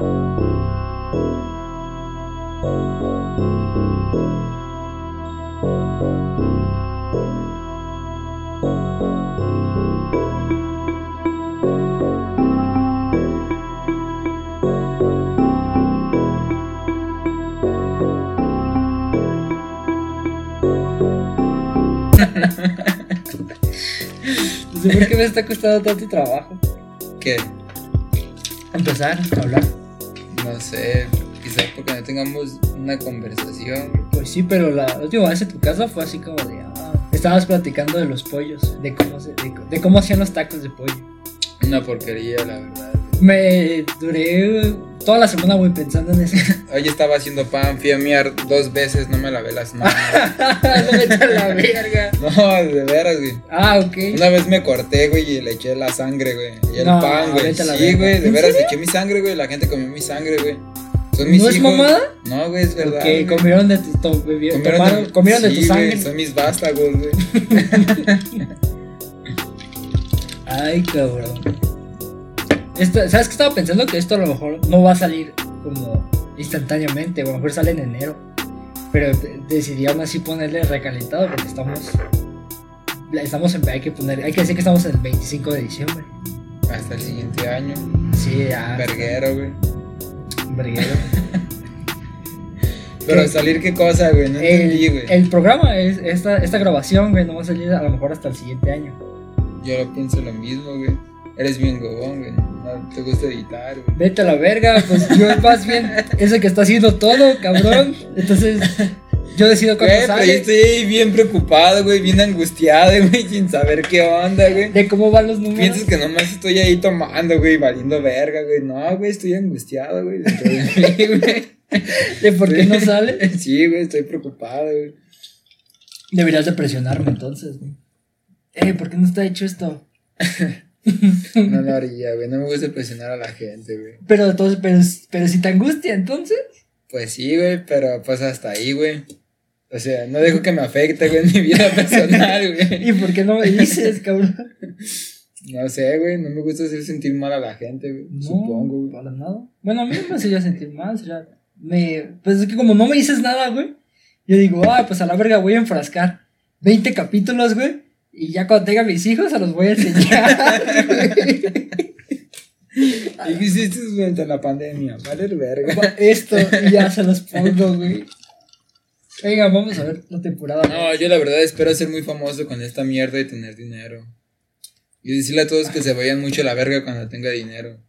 No sé por qué me está costando tanto trabajo ¿Qué? empezar a hablar. No sé, quizás porque no tengamos una conversación. Pues sí, pero la última vez en tu casa fue así como de. Ah, estabas platicando de los pollos, de cómo, se- de, de cómo hacían los tacos de pollo. Una porquería, la verdad. Me duré toda la semana, güey, pensando en eso. Hoy estaba haciendo pan, fui a miar dos veces, no me lavé las manos. no me echa la verga. No, de veras, güey. Ah, ok. Una vez me corté, güey, y le eché la sangre, güey. Y el No, pan, güey. Sí, güey, de ¿En veras, le eché mi sangre, güey. La gente comió mi sangre, güey. Son mis ¿No es hijos. mamada? No, güey, es verdad. Güey. comieron de tu, to- Comieron tomaron- de, comieron de sí, tu sangre. güey, son mis vástagos, güey. Ay, cabrón. Esto, ¿Sabes qué estaba pensando? Que esto a lo mejor no va a salir como instantáneamente, o a lo mejor sale en enero. Pero de- decidí aún así ponerle recalentado porque estamos. Estamos en. Hay que poner. Hay que decir que estamos en el 25 de diciembre. Hasta el siguiente año. Sí, ya. Verguero, güey. verguero. Pero ¿Qué? salir qué cosa, güey. No entendí, El, güey. el programa, es, esta, esta grabación, güey, no va a salir a lo mejor hasta el siguiente año. Yo lo pienso lo mismo, güey. Eres bien gobón, güey. No te gusta editar, güey. Vete a la verga, pues yo más bien es el que está haciendo todo, cabrón. Entonces, yo decido cuándo Güey, pero yo sale, estoy ahí bien preocupado, güey, bien angustiado, güey, sin saber qué onda, güey. de cómo van los números. Piensas que nomás estoy ahí tomando, güey, valiendo verga, güey. No, güey, estoy angustiado, güey. dentro de mí, güey. de por qué no sale. Sí, güey, estoy preocupado, güey. Deberías de presionarme entonces, güey. Eh, ¿por qué no está hecho esto? No lo haría, güey. No me gusta presionar a la gente, güey. Pero entonces, pero, pero si te angustia, entonces. Pues sí, güey, pero pues hasta ahí, güey. O sea, no dejo que me afecte, güey, en mi vida personal, güey. ¿Y por qué no me dices, cabrón? No sé, güey, no me gusta hacer sentir mal a la gente, güey. No, Supongo, güey. para nada. Bueno, a mí me hacía sentir mal, sería- me, pues es que como no me dices nada, güey, yo digo, ah, pues a la verga voy a enfrascar 20 capítulos, güey, y ya cuando tenga mis hijos se los voy a enseñar. ¿Y qué hiciste durante la pandemia? Vale, verga. Esto, y ya se los pongo, güey. Venga, vamos a ver la temporada. No, yo la verdad espero ser muy famoso con esta mierda y tener dinero. Y decirle a todos que se vayan mucho a la verga cuando tenga dinero.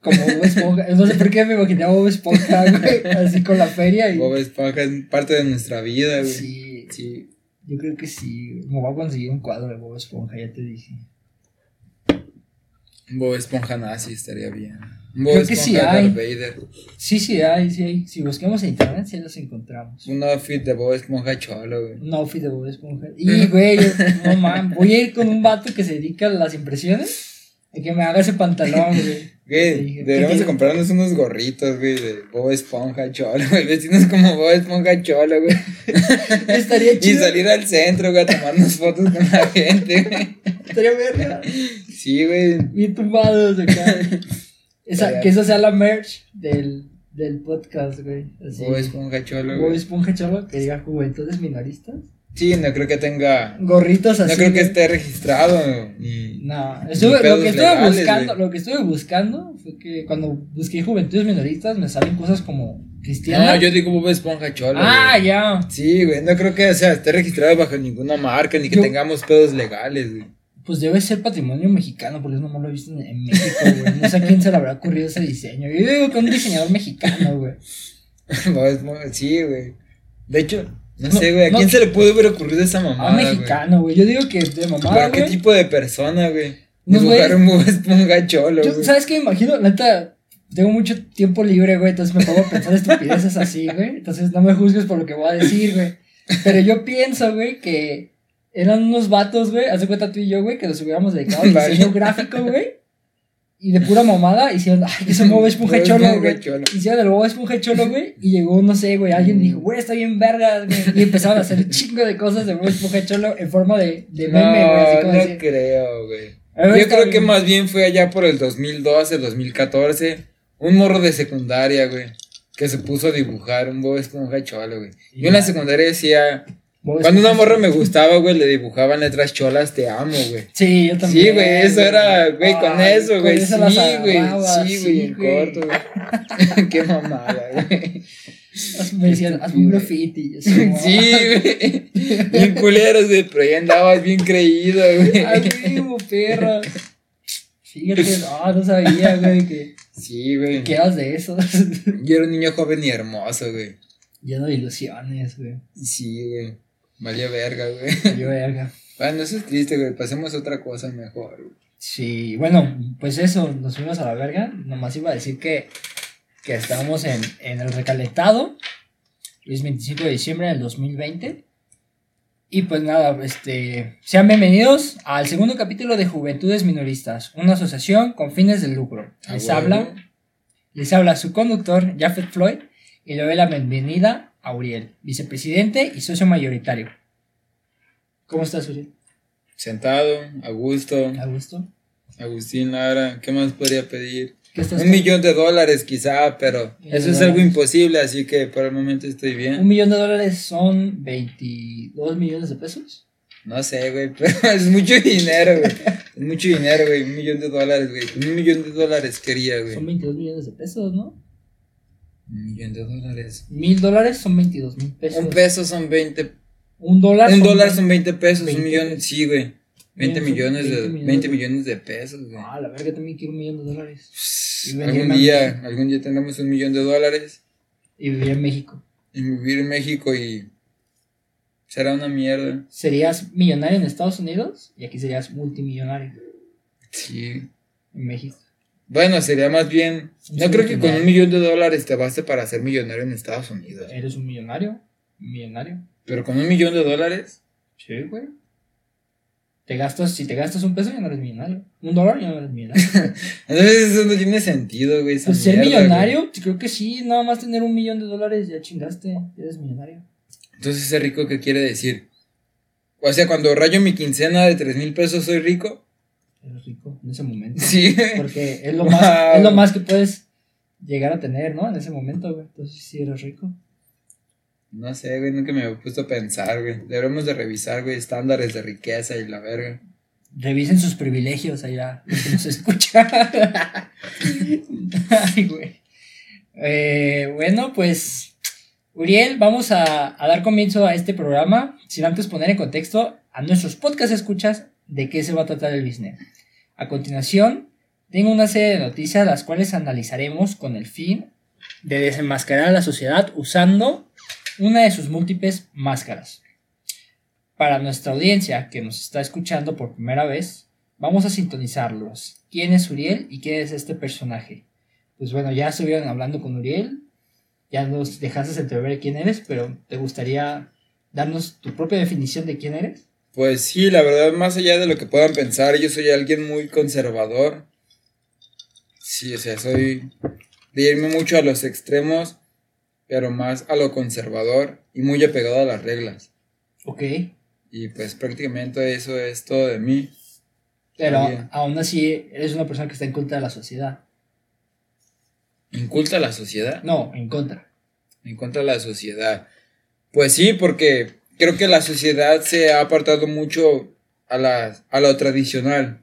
Como Bob Esponja. No sé por qué me imaginé a Bob Esponja, güey, así con la feria y... Bob Esponja es parte de nuestra vida, güey. Sí, Sí. Yo creo que sí. Me voy a conseguir un cuadro de Bob Esponja, ya te dije. Bob Esponja nazi estaría bien. Bob Creo que sí Esponja hay. Vader. Sí, sí hay, sí hay. Si buscamos en internet, sí los encontramos. Un outfit de Bob Esponja cholo, güey. Un outfit de Bob Esponja. Y, güey, no mames, voy a ir con un vato que se dedica a las impresiones. Y que me haga ese pantalón, güey. Güey, Sí, ¿qué deberíamos de comprarnos unos gorritos, güey, de Bob Esponja cholo, güey. Vestirnos como Bob Esponja cholo, güey. Estaría Y chido. salir al centro, güey, a tomarnos fotos con la gente, güey. Estaría verga. Sí, güey. Bien tumbados acá. Esa, que esa sea la merch del, del podcast, güey. Así. Bob Esponja cholo, Bob. Esponja cholo que diga juventudes minoristas. Sí, no creo que tenga. Gorritos así. No creo que esté registrado. Ni, No, ni lo que estuve legales, buscando, lo que estuve buscando fue que cuando busqué juventudes minoristas me salen cosas como cristianas. No, yo digo Bob Esponja cholo. ah, ya. Sí, güey, no creo que o sea, esté registrado bajo ninguna marca, ni que Yo- tengamos pedos legales, güey. Pues debe ser patrimonio mexicano, porque eso no lo he visto en, en México, güey. No sé a quién se le habrá ocurrido ese diseño. Yo digo que un diseñador mexicano, güey. Bob Esponja- sí, güey. De hecho, no, No, sé, güey, ¿a no- quién se le pudo haber ocurrido esa A mamada, un güey? mexicano, güey. Yo digo que de ¿Para mamada, qué güey. tipo de persona, güey? Unos Dibujar un Esponja cholo, Yo. ¿Sabes qué me imagino? Neta, tengo mucho tiempo libre, güey. Entonces me pongo a pensar estupideces así, güey. Entonces no me juzgues por lo que voy a decir, güey. Pero yo pienso, güey, que eran unos vatos, güey. Haz de cuenta tú y yo, güey, que nos hubiéramos dedicado al diseño gráfico, güey. Y de pura mamada hicieron, ay, que es un Bob Esponja cholo, güey. Hicieron el Bob Esponja cholo, güey. Y llegó, no sé, güey, alguien dijo, güey, está bien verga, güey. Y empezaron a hacer un chingo de cosas de Bob Esponja cholo en forma de, de meme, güey. Así No, como no creo, güey. Yo creo que más bien fue allá por el 2012, 2014. un morro de secundaria, güey, que se puso a dibujar un Bob Esponja cholo, güey. Yo en la secundaria decía, cuando una morra me gustaba, güey, le dibujaban letras cholas, te amo, güey. Sí, yo también. Sí, güey, eso era, güey, con eso, güey, sí, eso güey, sí, güey, en corto, güey. Qué mamada, güey. Me decían, hazme un graffiti. Sí, güey. Bien culeros, güey, pero ya andabas bien creído, güey. Ay, vivo, perro. Fíjate, no, no sabía, güey, que, Sí, güey. que eras de esos. Yo era un niño joven y hermoso, güey. Lleno de ilusiones, güey. Sí, güey. Valía verga, güey. Yo, verga. Bueno, eso es triste, güey. Pasemos a otra cosa mejor, güey. Sí, bueno, pues eso, nos fuimos a la verga. Nomás iba a decir que, que estábamos en, en el recalentado. Es 25 de diciembre del 2020. Y pues nada, este, sean bienvenidos al segundo capítulo de Juventudes Minoristas, una asociación con fines de lucro. A Les habla, les habla su conductor, Jafet Floyd, y le doy la bienvenida a Uriel, vicepresidente y socio mayoritario. ¿Cómo estás, Uriel? Sentado, a gusto. ¿A gusto? Agustín Lara, ¿qué más podría pedir? ¿Qué estás Un millón de dólares quizá, pero eso es algo imposible, así que por el momento estoy Un bien. millón de dólares son 22 millones de pesos. No sé, güey, pero es mucho dinero, güey. Es mucho dinero, güey. Un millón de dólares, güey. Un millón de dólares quería, güey. Son 22 millones de pesos, ¿no? Un millón de dólares. Mil dólares son 22 mil pesos. Un peso son 20 Un dólar. Un son dólar 20. son 20 pesos, 20 un millón, sí, güey. 20 Bien, son millones de 20 millones 20 de- millones de pesos, güey. Ah, la verga, también quiero un millón de dólares. algún día, algún día tendremos un millón de dólares Y vivir en México. y vivir en México y será una mierda. Serías millonario en Estados Unidos y aquí serías multimillonario Sí. en México. Bueno, sería más bien, no creo que con un millón de dólares te baste para ser millonario en Estados Unidos. ¿Eres un millonario? ¿Un millonario? Pero con un millón de dólares, Sí, güey. Te gastas, si te gastas un peso ya no eres millonario. Un dólar ya no eres millonario. entonces eso no tiene sentido, güey. Pues ser mierda, millonario, creo que sí, nada más tener un millón de dólares ya chingaste, eres millonario. Entonces ese rico, ¿qué quiere decir? O sea, cuando rayo mi quincena de 3 mil pesos, ¿soy rico? En ese momento. Sí. Porque es lo más, es lo más que puedes llegar a tener, ¿no? En ese momento, güey. Entonces sí eres rico. No sé, güey, nunca me había puesto a pensar, güey. Deberíamos de revisar, güey, estándares de riqueza y la verga. Revisen sus privilegios allá, los que nos escuchan. Ay, güey. Eh, bueno, pues, Uriel, vamos a, a dar comienzo a este programa, sin antes poner en contexto a nuestros podcast escuchas de qué se va a tratar el business. A continuación, tengo una serie de noticias las cuales analizaremos con el fin de desenmascarar a la sociedad usando una de sus múltiples máscaras. Para nuestra audiencia que nos está escuchando por primera vez, vamos a sintonizarlos. ¿Quién es Uriel y quién es este personaje? Pues bueno, ya estuvieron hablando con Uriel, ya nos dejaste entrever quién eres, pero ¿te gustaría darnos tu propia definición de quién eres? Pues sí, la verdad, más allá de lo que puedan pensar, yo soy alguien muy conservador. Sí, o sea, soy de irme mucho a los extremos, pero más a lo conservador y muy apegado a las reglas. Ok, Y pues prácticamente eso es todo de mí. pero aún así eres una persona que está en contra de la sociedad. ¿Inculta a la sociedad? No, en contra. En contra de la sociedad. Pues sí, porque creo que la sociedad se ha apartado mucho a, la, a lo tradicional,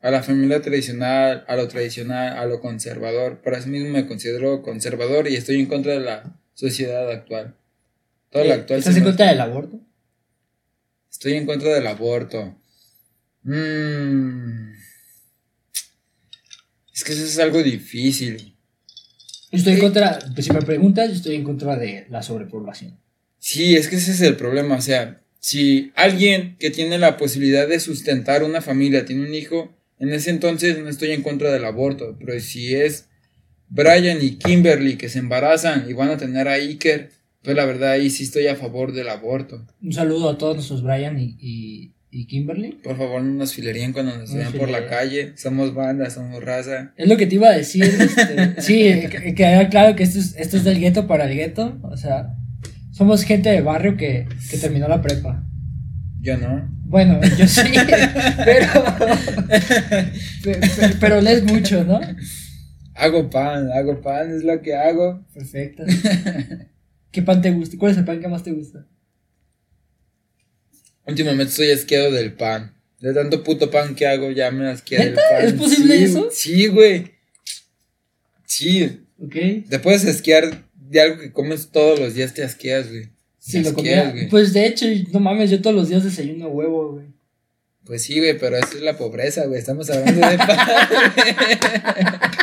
a la familia tradicional, a lo tradicional, a lo conservador. Por eso mismo me considero conservador y estoy en contra de la sociedad actual. Todo lo Eh, actual. ¿Estás en contra del aborto? Estoy en contra del aborto. Mm. Es que eso es algo difícil. Yo estoy en Sí. contra, pues si me preguntas, yo estoy en contra de la sobrepoblación. Sí, es que ese es el problema. O sea, si alguien que tiene la posibilidad de sustentar una familia tiene un hijo, en ese entonces no estoy en contra del aborto. Pero si es Brian y Kimberly que se embarazan y van a tener a Iker, pues la verdad ahí sí estoy a favor del aborto. Un saludo a todos nuestros Brian y, y, y Kimberly. Por favor, no nos fileríen cuando nos No vean por la calle. Somos banda, somos raza. Es lo que te iba a decir. este, sí, que- queda claro que esto es, esto es del gueto para el gueto. O sea, somos gente de barrio que, que terminó la prepa. Yo no. Bueno, yo sí, pero, pe- pe- pero lees mucho, ¿no? Hago pan, hago pan, es lo que hago. Perfecto. ¿Qué pan te gusta? ¿Cuál es el pan que más te gusta? Últimamente estoy asqueado del pan. De tanto puto pan que hago, ya me asqueo del pan. ¿Es posible Sí, eso? Sí, güey. Sí. ¿Ok? Te puedes asquear de algo que comes todos los días, te asqueas, güey. Sí, Te lo asqueas, comía. güey. Pues de hecho, no mames, yo todos los días desayuno huevo, güey. Pues sí, güey, pero eso es la pobreza, güey. Estamos hablando de.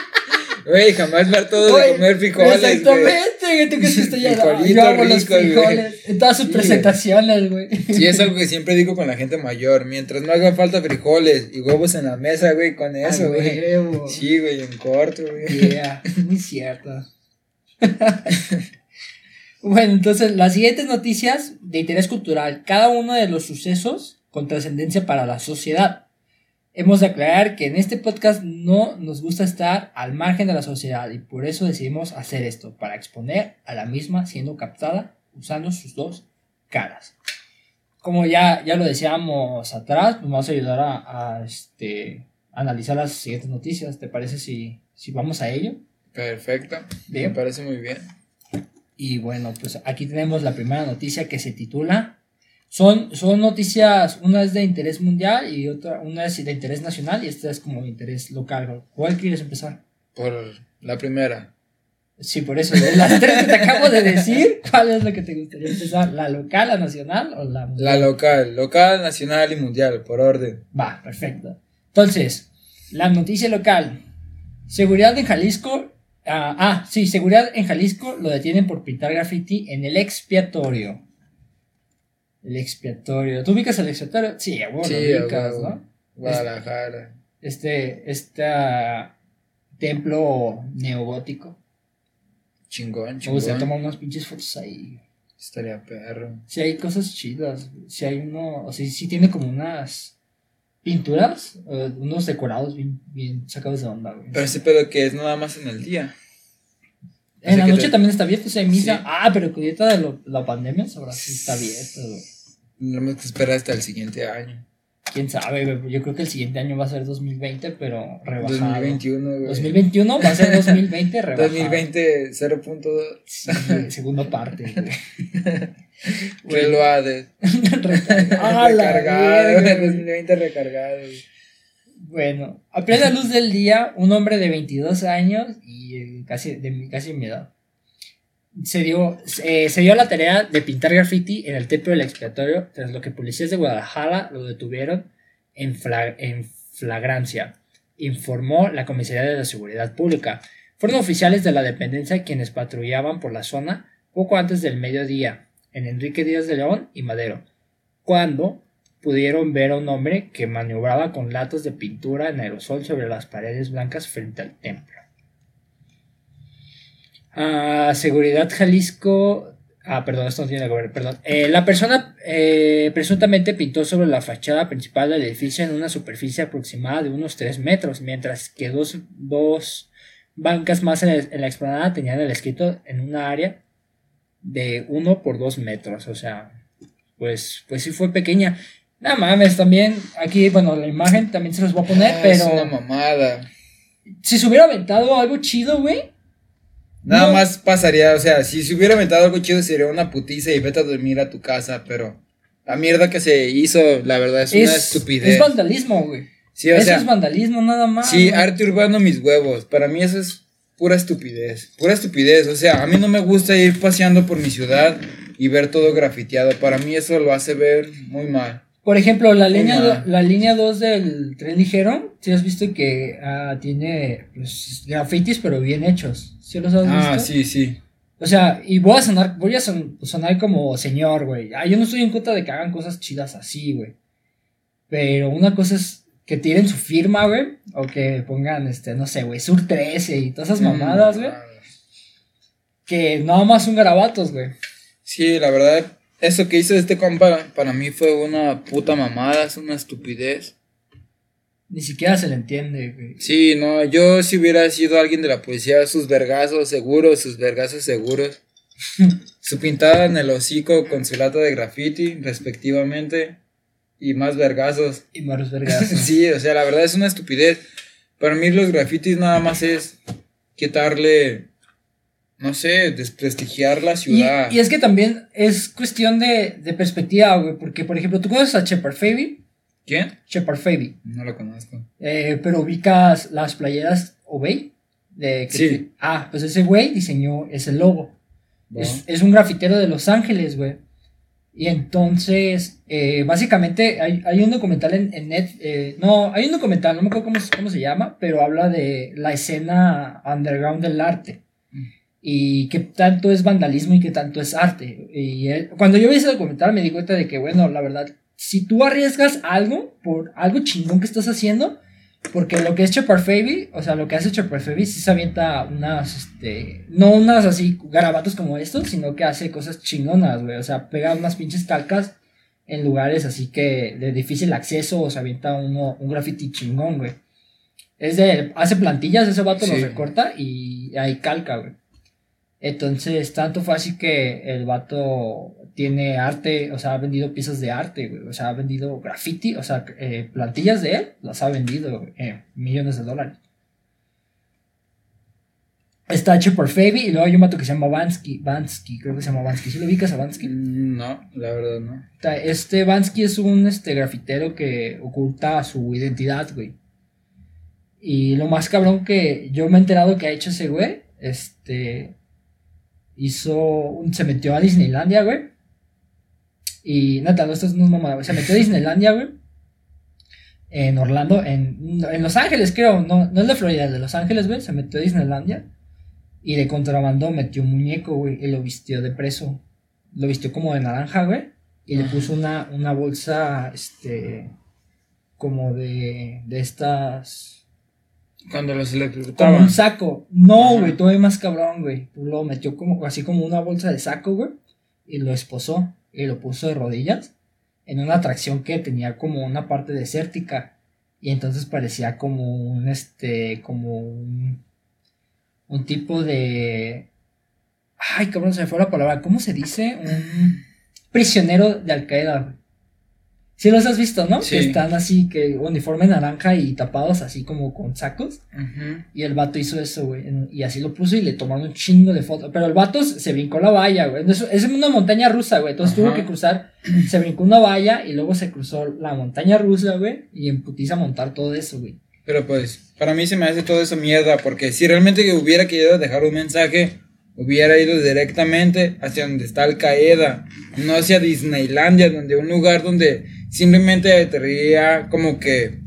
Güey, jamás ver todo de comer frijoles. Exactamente, güey. Tú que ya. Frijolitos Yo hago los frijoles en todas sus Sí, presentaciones, güey. Sí, es algo que siempre digo con la gente mayor. Mientras no hagan falta frijoles y huevos en la mesa, güey, con eso, güey. Sí, güey, en corto, güey. Yeah, muy cierto. bueno, entonces las siguientes noticias de interés cultural, cada uno de los sucesos con trascendencia para la sociedad. Hemos de aclarar que en este podcast no nos gusta estar al margen de la sociedad y por eso decidimos hacer esto, para exponer a la misma siendo captada usando sus dos caras. Como ya, ya lo decíamos atrás, pues vamos a ayudar a, a, este, analizar las siguientes noticias. ¿Te parece si, si vamos a ello? Perfecto. Bien. Me parece muy bien. Y bueno, pues aquí tenemos la primera noticia que se titula. Son, son noticias, una es de interés mundial y otra, una es de interés nacional y esta es como de interés local. ¿Cuál quieres empezar? Por la primera. Sí, por eso, de las tres que te acabo de decir, ¿cuál es la que te gustaría empezar? ¿La local, la nacional o la La mundial? local, local, nacional y mundial, por orden. Va, perfecto. Entonces, la noticia local. Seguridad en Jalisco. Ah, ah, sí, seguridad en Jalisco lo detienen por pintar graffiti en el expiatorio. El expiatorio. ¿Tú ubicas el expiatorio? Sí, bueno, Sí, lo ubicas. ¿no? Guadalajara. Este, este templo neogótico. Chingón, Me gustaría chingón. tomar unas pinches fotos ahí. Estaría perro. Si hay cosas chidas. Si hay uno. O sea, sí tiene como unas pinturas. unos decorados bien, bien sacados de onda, güey. Pero ese pedo que es nada más en el día. En la que noche te- también está abierto, o sea, misa. Sí. Ah, pero con ahorita de lo- la pandemia, sabrá si está abierto, güey. Tenemos que esperar hasta el siguiente año. Quién sabe, güey. Yo creo que el siguiente año va a ser 2020, pero rebajado. 2021, güey. 2021 va a ser 2020 rebajado. 2020 0.2. Sí, segunda parte, güey. Reloaded. Recargado. verga, güey. 2020 recargado. güey. Bueno, a plena luz del día, un hombre de 22 años y eh, casi de casi mi edad se dio, eh, se dio la tarea de pintar graffiti en el templo del expiatorio, tras lo que policías de Guadalajara lo detuvieron en, en flagrancia, informó la Comisaría de la Seguridad Pública. Fueron oficiales de la dependencia quienes patrullaban por la zona poco antes del mediodía, en Enrique Díaz de León y Madero, cuando pudieron ver a un hombre que maniobraba con latas de pintura en aerosol sobre las paredes blancas frente al templo. Ah, Seguridad Jalisco. Ah, perdón, esto no tiene que ver, perdón. Eh, la persona eh, presuntamente pintó sobre la fachada principal del edificio en una superficie aproximada de unos 3 metros, mientras que dos, dos bancas más en, el- en la explanada tenían el escrito en una área de 1 por 2 metros. O sea, pues, pues sí fue pequeña. No mames, también aquí, bueno, la imagen también se los voy a poner, Ah, pero Es una mamada. si se hubiera aventado algo chido, güey. Nada No. más pasaría, o sea, si se hubiera inventado algo chido sería una putiza y vete a dormir a tu casa, pero la mierda que se hizo, la verdad, es, una estupidez. Es vandalismo, güey. sí, o eso sea, es vandalismo nada más. sí, güey. arte urbano mis huevos. Para mí eso es pura estupidez. Pura estupidez. O sea, a mí no me gusta ir paseando por mi ciudad y ver todo grafiteado. Para mí eso lo hace ver muy mal. Por ejemplo, la línea, do- la línea 2 del tren ligero, si has visto que ah, tiene pues, grafitis, pero bien hechos. ¿Sí los has Ah, visto? sí, sí. O sea, y voy a sonar, voy a son- sonar como señor, güey. Ah, yo no estoy en contra de que hagan cosas chidas así, güey. Pero una cosa es que tiren su firma, güey. O que pongan, este, no sé, güey, Sur 13 y todas esas mamadas, güey. Mm, Que nada más son garabatos, güey. Sí, la verdad, eso que hizo este compa para mí fue una puta mamada, es una estupidez. Ni siquiera se le entiende, güey. Sí, no, yo si hubiera sido alguien de la policía, sus vergazos seguros, sus vergazos seguros. su pintada en el hocico con su lata de graffiti, respectivamente. Y más vergazos. Y Maros Vergas. sí, o sea, la verdad es una estupidez. Para mí los grafitis nada más es quitarle, no sé, desprestigiar la ciudad. y es que también es cuestión de, de perspectiva, güey. Porque, por ejemplo, ¿tú conoces a Shepard Faby? ¿Quién? Shepard Faby. No lo conozco. Eh, pero ubicas las playeras Obey. De que- Sí. Ah, pues ese güey diseñó ese logo. Es, es un grafitero de Los Ángeles, güey. Y entonces, eh, básicamente, hay, hay un documental en, en net. eh, no, hay un documental, no me acuerdo cómo, cómo se llama, pero habla de la escena underground del arte. Y qué tanto es vandalismo y qué tanto es arte. Y él- cuando yo vi ese documental me di cuenta de que, bueno, la verdad, si tú arriesgas algo por algo chingón que estás haciendo, porque lo que es Shepard Faby, o sea, lo que hace Shepard Faby sí se avienta unas, este, no unas así garabatos como estos, sino que hace cosas chingonas, güey. O sea, pega unas pinches calcas en lugares así que de difícil acceso, o se avienta uno, un graffiti chingón, güey. Es de, hace plantillas, ese vato Sí. los recorta y hay calca, güey. Entonces, tanto fue así que el vato tiene arte, o sea, ha vendido piezas de arte, güey. O sea, ha vendido graffiti, o sea, eh, plantillas de él, las ha vendido en millones de dólares. Está hecho por Fabi y luego hay un vato que se llama Vansky, Vansky, creo que se llama Vansky. ¿Sí lo ubicas a Vansky? Mm, No, la verdad no. Este Vansky es un este, grafitero que oculta su identidad, güey. Y lo más cabrón que yo me he enterado que ha hecho ese güey, este, hizo, un- se metió a Disneylandia, güey. Y neta, no, esto es mamada, güey. Se metió a Disneylandia, güey. En Orlando, en, en Los Ángeles, creo. No, no es de Florida, es de Los Ángeles, güey. Se metió a Disneylandia. Y de contrabando metió un muñeco, güey. Y lo vistió de preso. Lo vistió como de naranja, güey. Y le puso una, una bolsa, este. Como de. De estas. Cuando los Como electrocutaban. un saco. No, güey, todavía más cabrón, güey. Lo metió como, así como una bolsa de saco, güey. Y lo esposó. Y lo puso de rodillas. En una atracción que tenía como una parte desértica. Y entonces parecía como un, este, como un, un tipo de... Ay, cabrón, se me fue la palabra. ¿Cómo se dice? Un prisionero de Al Qaeda, güey. Sí los has visto, ¿no? Sí. Que están así, que uniforme naranja y tapados así como con sacos. Y el vato hizo eso, güey. Y así lo puso y le tomaron un chingo de fotos. Pero el vato se brincó la valla, güey. Es, una montaña rusa, güey. Entonces tuvo que cruzar. Se brincó una valla y luego se cruzó la montaña rusa, güey. Y en putiza montar todo eso, güey. Pero pues, para mí se me hace todo eso mierda, porque si realmente que hubiera querido dejar un mensaje, hubiera ido directamente hacia donde está Al Qaeda, no hacia Disneylandia, donde un lugar donde simplemente quería como que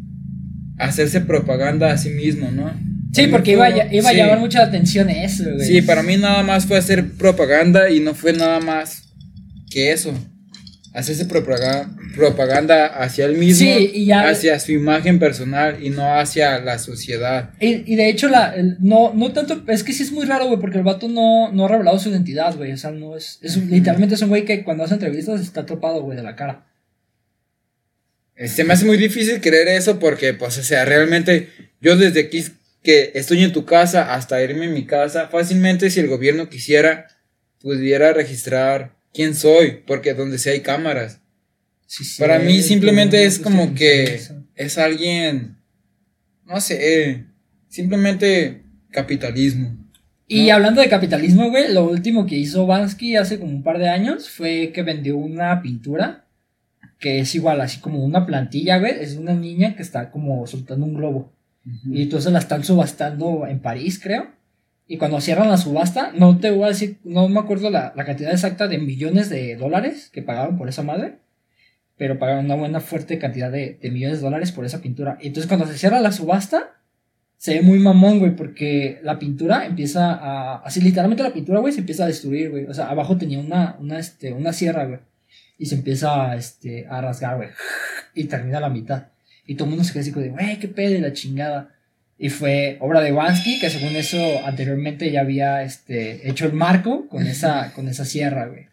hacerse propaganda a sí mismo, ¿no? Sí, porque iba, a, iba a sí. llamar mucha atención eso, güey. Sí, para mí nada más fue hacer propaganda y no fue nada más que eso. Hacerse propaganda, propaganda hacia él mismo, Sí, y ya- hacia su imagen personal y no hacia la sociedad. Y, y de hecho, la, el- no, no tanto, es que sí es muy raro, güey, porque el vato no, no ha revelado su identidad, güey. O sea, no es, literalmente es un güey que cuando hace entrevistas está atrapado, güey, de la cara. Se me hace muy difícil creer eso porque, pues, o sea, realmente yo desde aquí que estoy en tu casa hasta irme a mi casa, fácilmente si el gobierno quisiera, pudiera registrar quién soy, porque donde sea hay cámaras. Sí, sí, Para mí simplemente es como que es alguien, no sé, simplemente capitalismo. Y ¿no? hablando de capitalismo, güey, lo último que hizo Bansky hace como un par de años fue que vendió una pintura que es igual, así como una plantilla, güey. Es una niña que está como soltando un globo. Y entonces la están subastando en París, creo. Y cuando cierran la subasta, no te voy a decir, no me acuerdo la, la cantidad exacta de millones de dólares que pagaron por esa madre. Pero pagaron una buena fuerte cantidad de, de millones de dólares por esa pintura. Y entonces cuando se cierra la subasta, se ve muy mamón, güey, porque la pintura empieza a. Así, literalmente la pintura, güey, se empieza a destruir, güey. O sea, abajo tenía una, una, este, una sierra, güey. Y se empieza este, a rasgar, güey. Y termina a la mitad. Y todo el mundo se queda así como de, güey, qué pedo la chingada. Y fue obra de Wansky, que según eso anteriormente ya había este, hecho el marco con esa, con esa sierra, güey.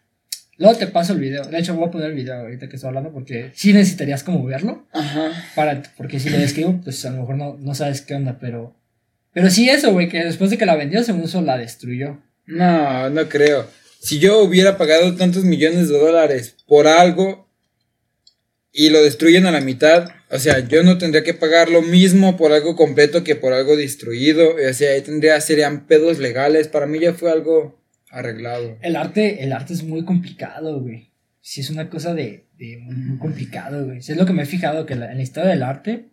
Luego te paso el video. De hecho, voy a poner el video ahorita que estoy hablando porque sí necesitarías como verlo. Ajá. Para, porque si lo describo, pues a lo mejor no, no sabes qué onda, pero. Pero sí, eso, güey, que después de que la vendió, según eso la destruyó. No, no creo. Si yo hubiera pagado tantos millones de dólares por algo y lo destruyen a la mitad, O sea, yo no tendría que pagar lo mismo por algo completo que por algo destruido. O sea, ahí tendría, serían pedos legales. Para mí ya fue algo arreglado. El arte, el arte es muy complicado, güey. Sí, es una cosa de, de muy complicado, güey. Es lo que me he fijado, que la- en la historia del arte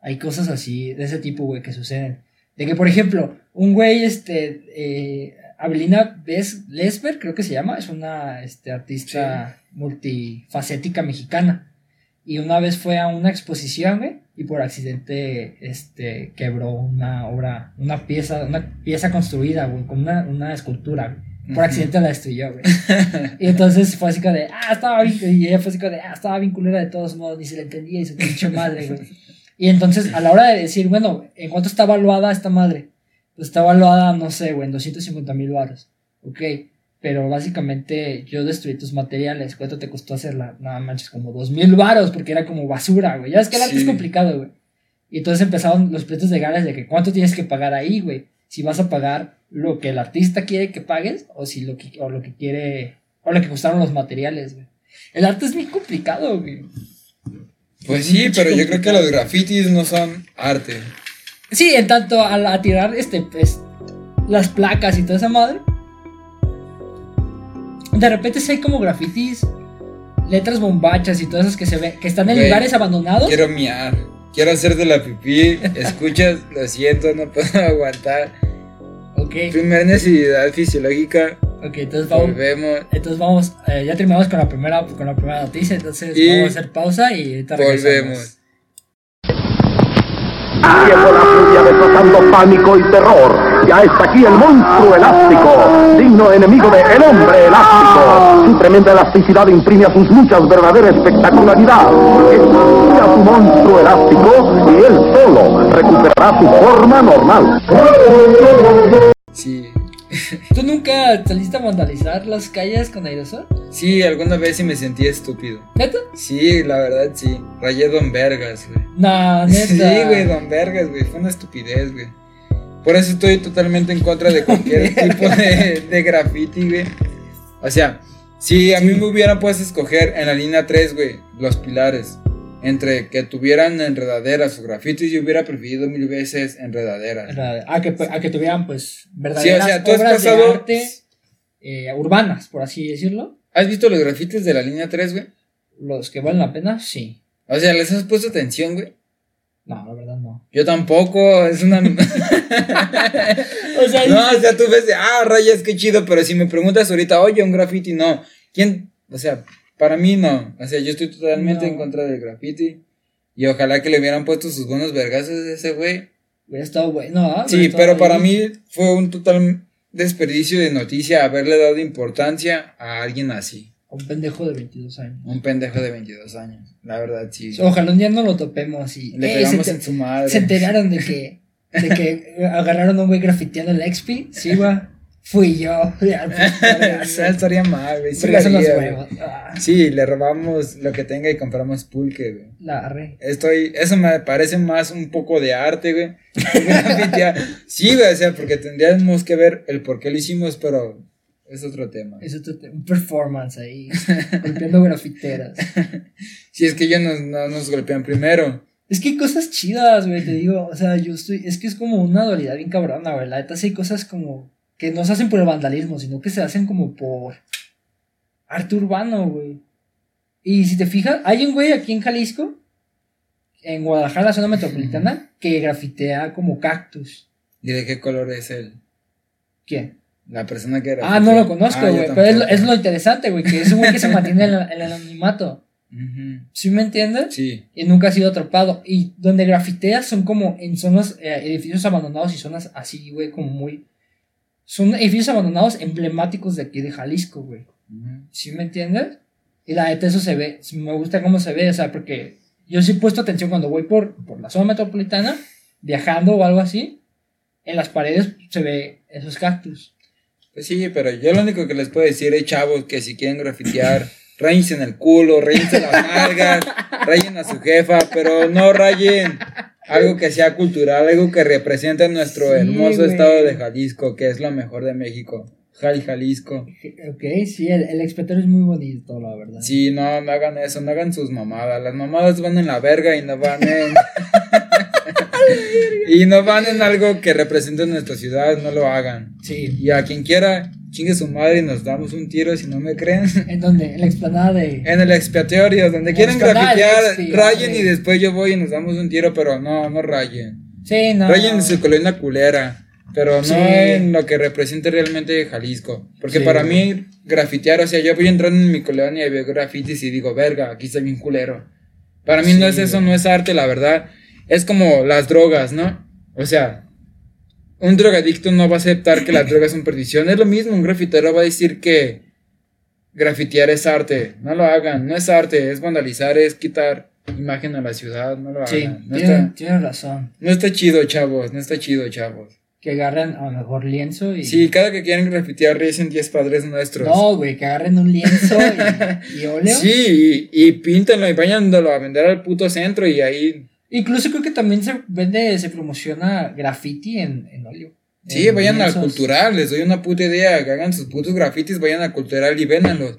hay cosas así, de ese tipo, güey, que suceden. De que, por ejemplo, un güey, este, eh, Abelina Lesber, creo que se llama, es una este, artista multifacética mexicana. Y una vez fue a una exposición, güey, y por accidente, este, quebró una obra, una pieza, una pieza construida, güey, con una, una escultura, güey. Por accidente la destruyó, güey. y entonces fue así como de, ah, estaba bien, y ella fue así como de, ah, estaba bien culera de todos modos, ni se le entendía y su pinche madre, güey. Y entonces, a la hora de decir, bueno, ¿en cuánto está evaluada esta madre? Está evaluada, no sé, güey, en 250 mil baros. Ok, pero básicamente yo destruí tus materiales. ¿Cuánto te costó hacerla? Nada manches, como dos mil baros, porque era como basura, güey. Ya es que el arte es complicado, güey. Y entonces empezaron los pleitos legales de que cuánto tienes que pagar ahí, güey. Si vas a pagar lo que el artista quiere que pagues o si lo que, o lo que quiere, o lo que costaron los materiales, güey. El arte es muy complicado, güey. Pues sí, pero yo creo que los grafitis no son arte. Sí, en tanto a, a tirar este, pues, las placas y toda esa madre. De repente sí hay como grafitis, letras bombachas y todas esas que se ven, que están en lugares abandonados. Quiero miar. Quiero hacer de la pipí. Escuchas, lo siento, no puedo aguantar. Ok, Primera necesidad fisiológica. ok, entonces vamos. Volvemos. Entonces vamos, eh, ya terminamos con la primera, con la primera noticia, entonces Y vamos a hacer pausa y ahorita regresamos. Siendo la lluvia desatando pánico y terror. Ya está aquí el monstruo elástico, digno enemigo de El Hombre Elástico. Su tremenda elasticidad imprime a sus luchas verdadera espectacularidad. Escucha a su monstruo elástico y él solo recuperará su forma normal. Sí. ¿Tú nunca saliste a vandalizar las calles con aerosol? Sí, alguna vez sí me sentí estúpido. ¿Neta? Sí, la verdad sí. Rayé Don Vergas, güey. No, neta. Sí, güey, Don Vergas, güey. Fue una estupidez, güey. Por eso estoy totalmente en contra de cualquier tipo de, de graffiti, güey. O sea, si a mí me hubieran puesto a escoger en la línea 3, güey, los pilares, entre que tuvieran enredaderas o grafitis, yo hubiera preferido mil veces enredaderas. A que, a que tuvieran, pues, verdaderas Sí, o sea, tú has obras de arte eh, urbanas, por así decirlo. ¿Has visto los grafitis de la línea 3, güey? Los que valen la pena, sí. O sea, ¿les has puesto atención, güey? No, la verdad no. Yo tampoco, es una... O sea, No, o sea, tú ves de, ah, rayas, qué chido, pero si me preguntas ahorita, oye, un graffiti, no. ¿Quién? O sea, para mí no. O sea, yo estoy totalmente No. en contra del graffiti. Y ojalá que le hubieran puesto sus buenos vergazos a ese güey. hubiera estado bueno. ¿ah? Sí, pero para mí fue un total desperdicio de noticia haberle dado importancia a alguien así. Un pendejo de 22 años. Un pendejo de 22 años. La verdad, sí. Ojalá un día no lo topemos y Le eh, pegamos en su madre. se enteraron de que, de que agarraron a un güey grafiteando el XP. Sí, güey. Fui yo. Esa estaría mal, güey. Sí, haría, huevos. Ah, Sí, le robamos lo que tenga y compramos pulque, güey. la arre. Estoy, eso me parece más un poco de arte, güey. Sí, güey, o sea, porque tendríamos que ver el por qué lo hicimos, pero es otro tema. Es otro te- un performance ahí. golpeando grafiteras. Si es que ellos nos, no nos golpean primero. Es que hay cosas chidas, güey, te digo. O sea, yo estoy. Es que es como una dualidad bien cabrona, güey. La neta, sí hay cosas como. Que no se hacen por el vandalismo, sino que se hacen como por. Arte urbano, güey. Y si te fijas, hay un güey aquí en Jalisco, en Guadalajara, la zona metropolitana, que grafitea como cactus. ¿Y de qué color es él? ¿Quién? La persona que era. Ah, no lo conozco, Ah, güey. pero es lo, tampoco. es lo interesante, güey, que es un güey que se mantiene en el, anonimato. ¿Sí me entiendes? Sí. y nunca ha sido atrapado. Y donde grafiteas son como en zonas, eh, edificios abandonados y zonas así, güey, como muy... Son edificios abandonados emblemáticos de aquí de Jalisco, güey. Ujú. ¿Sí me entiendes? Y la neta eso se ve, me gusta cómo se ve, o sea, porque yo sí he puesto atención cuando voy por, por la zona metropolitana, viajando o algo así, en las paredes se ve esos cactus. Pues sí, pero yo lo único que les puedo decir es, chavos, que si quieren grafitear, rayense en el culo, rayense las nalgas, rayen a su jefa, pero no rayen algo que sea cultural, algo que represente nuestro Sí, hermoso güey. estado de Jalisco, que es lo mejor de México. Jali, Jalisco. Ok, sí, el, el expiatorio es muy bonito, la verdad. Sí, no, no hagan eso, no hagan sus mamadas. Las mamadas van en la verga y no van en. y no van en algo que represente nuestra ciudad, no lo hagan. Sí. Y a quien quiera, chingue su madre y nos damos un tiro si no me creen. ¿En dónde? En la explanada de... En el expiatorio, donde En del grafitear, rayen y después yo voy y nos damos un tiro, pero no, no rayen. Sí, no. Rayen en su colonia culera, pero no Sí. en lo que represente realmente Jalisco. Porque Sí. para mí, grafitear, o sea, yo voy entrando en mi colonia y veo grafitis y digo, verga, aquí está bien culero. Para mí no es eso, no es arte, la verdad. Es como las drogas, ¿no? O sea, un drogadicto no va a aceptar que las drogas son perdición. Es lo mismo, un grafitero va a decir que grafitear es arte. No lo hagan, no es arte, es vandalizar, es quitar imagen a la ciudad, no lo Sí, hagan. No está, tienen razón. no está chido, chavos, no está chido, chavos. Que agarren a lo mejor lienzo y... Sí, cada que quieran grafitear dicen 10 padres nuestros. No, güey, que agarren un lienzo y, y óleo. Sí, y, y píntenlo y váyanlo a vender al puto centro y ahí... Incluso creo que también se vende, se promociona graffiti en, en óleo. Sí, En vayan al cultural, les doy una puta idea, que hagan sus putos grafitis, vayan al cultural y véndanlos.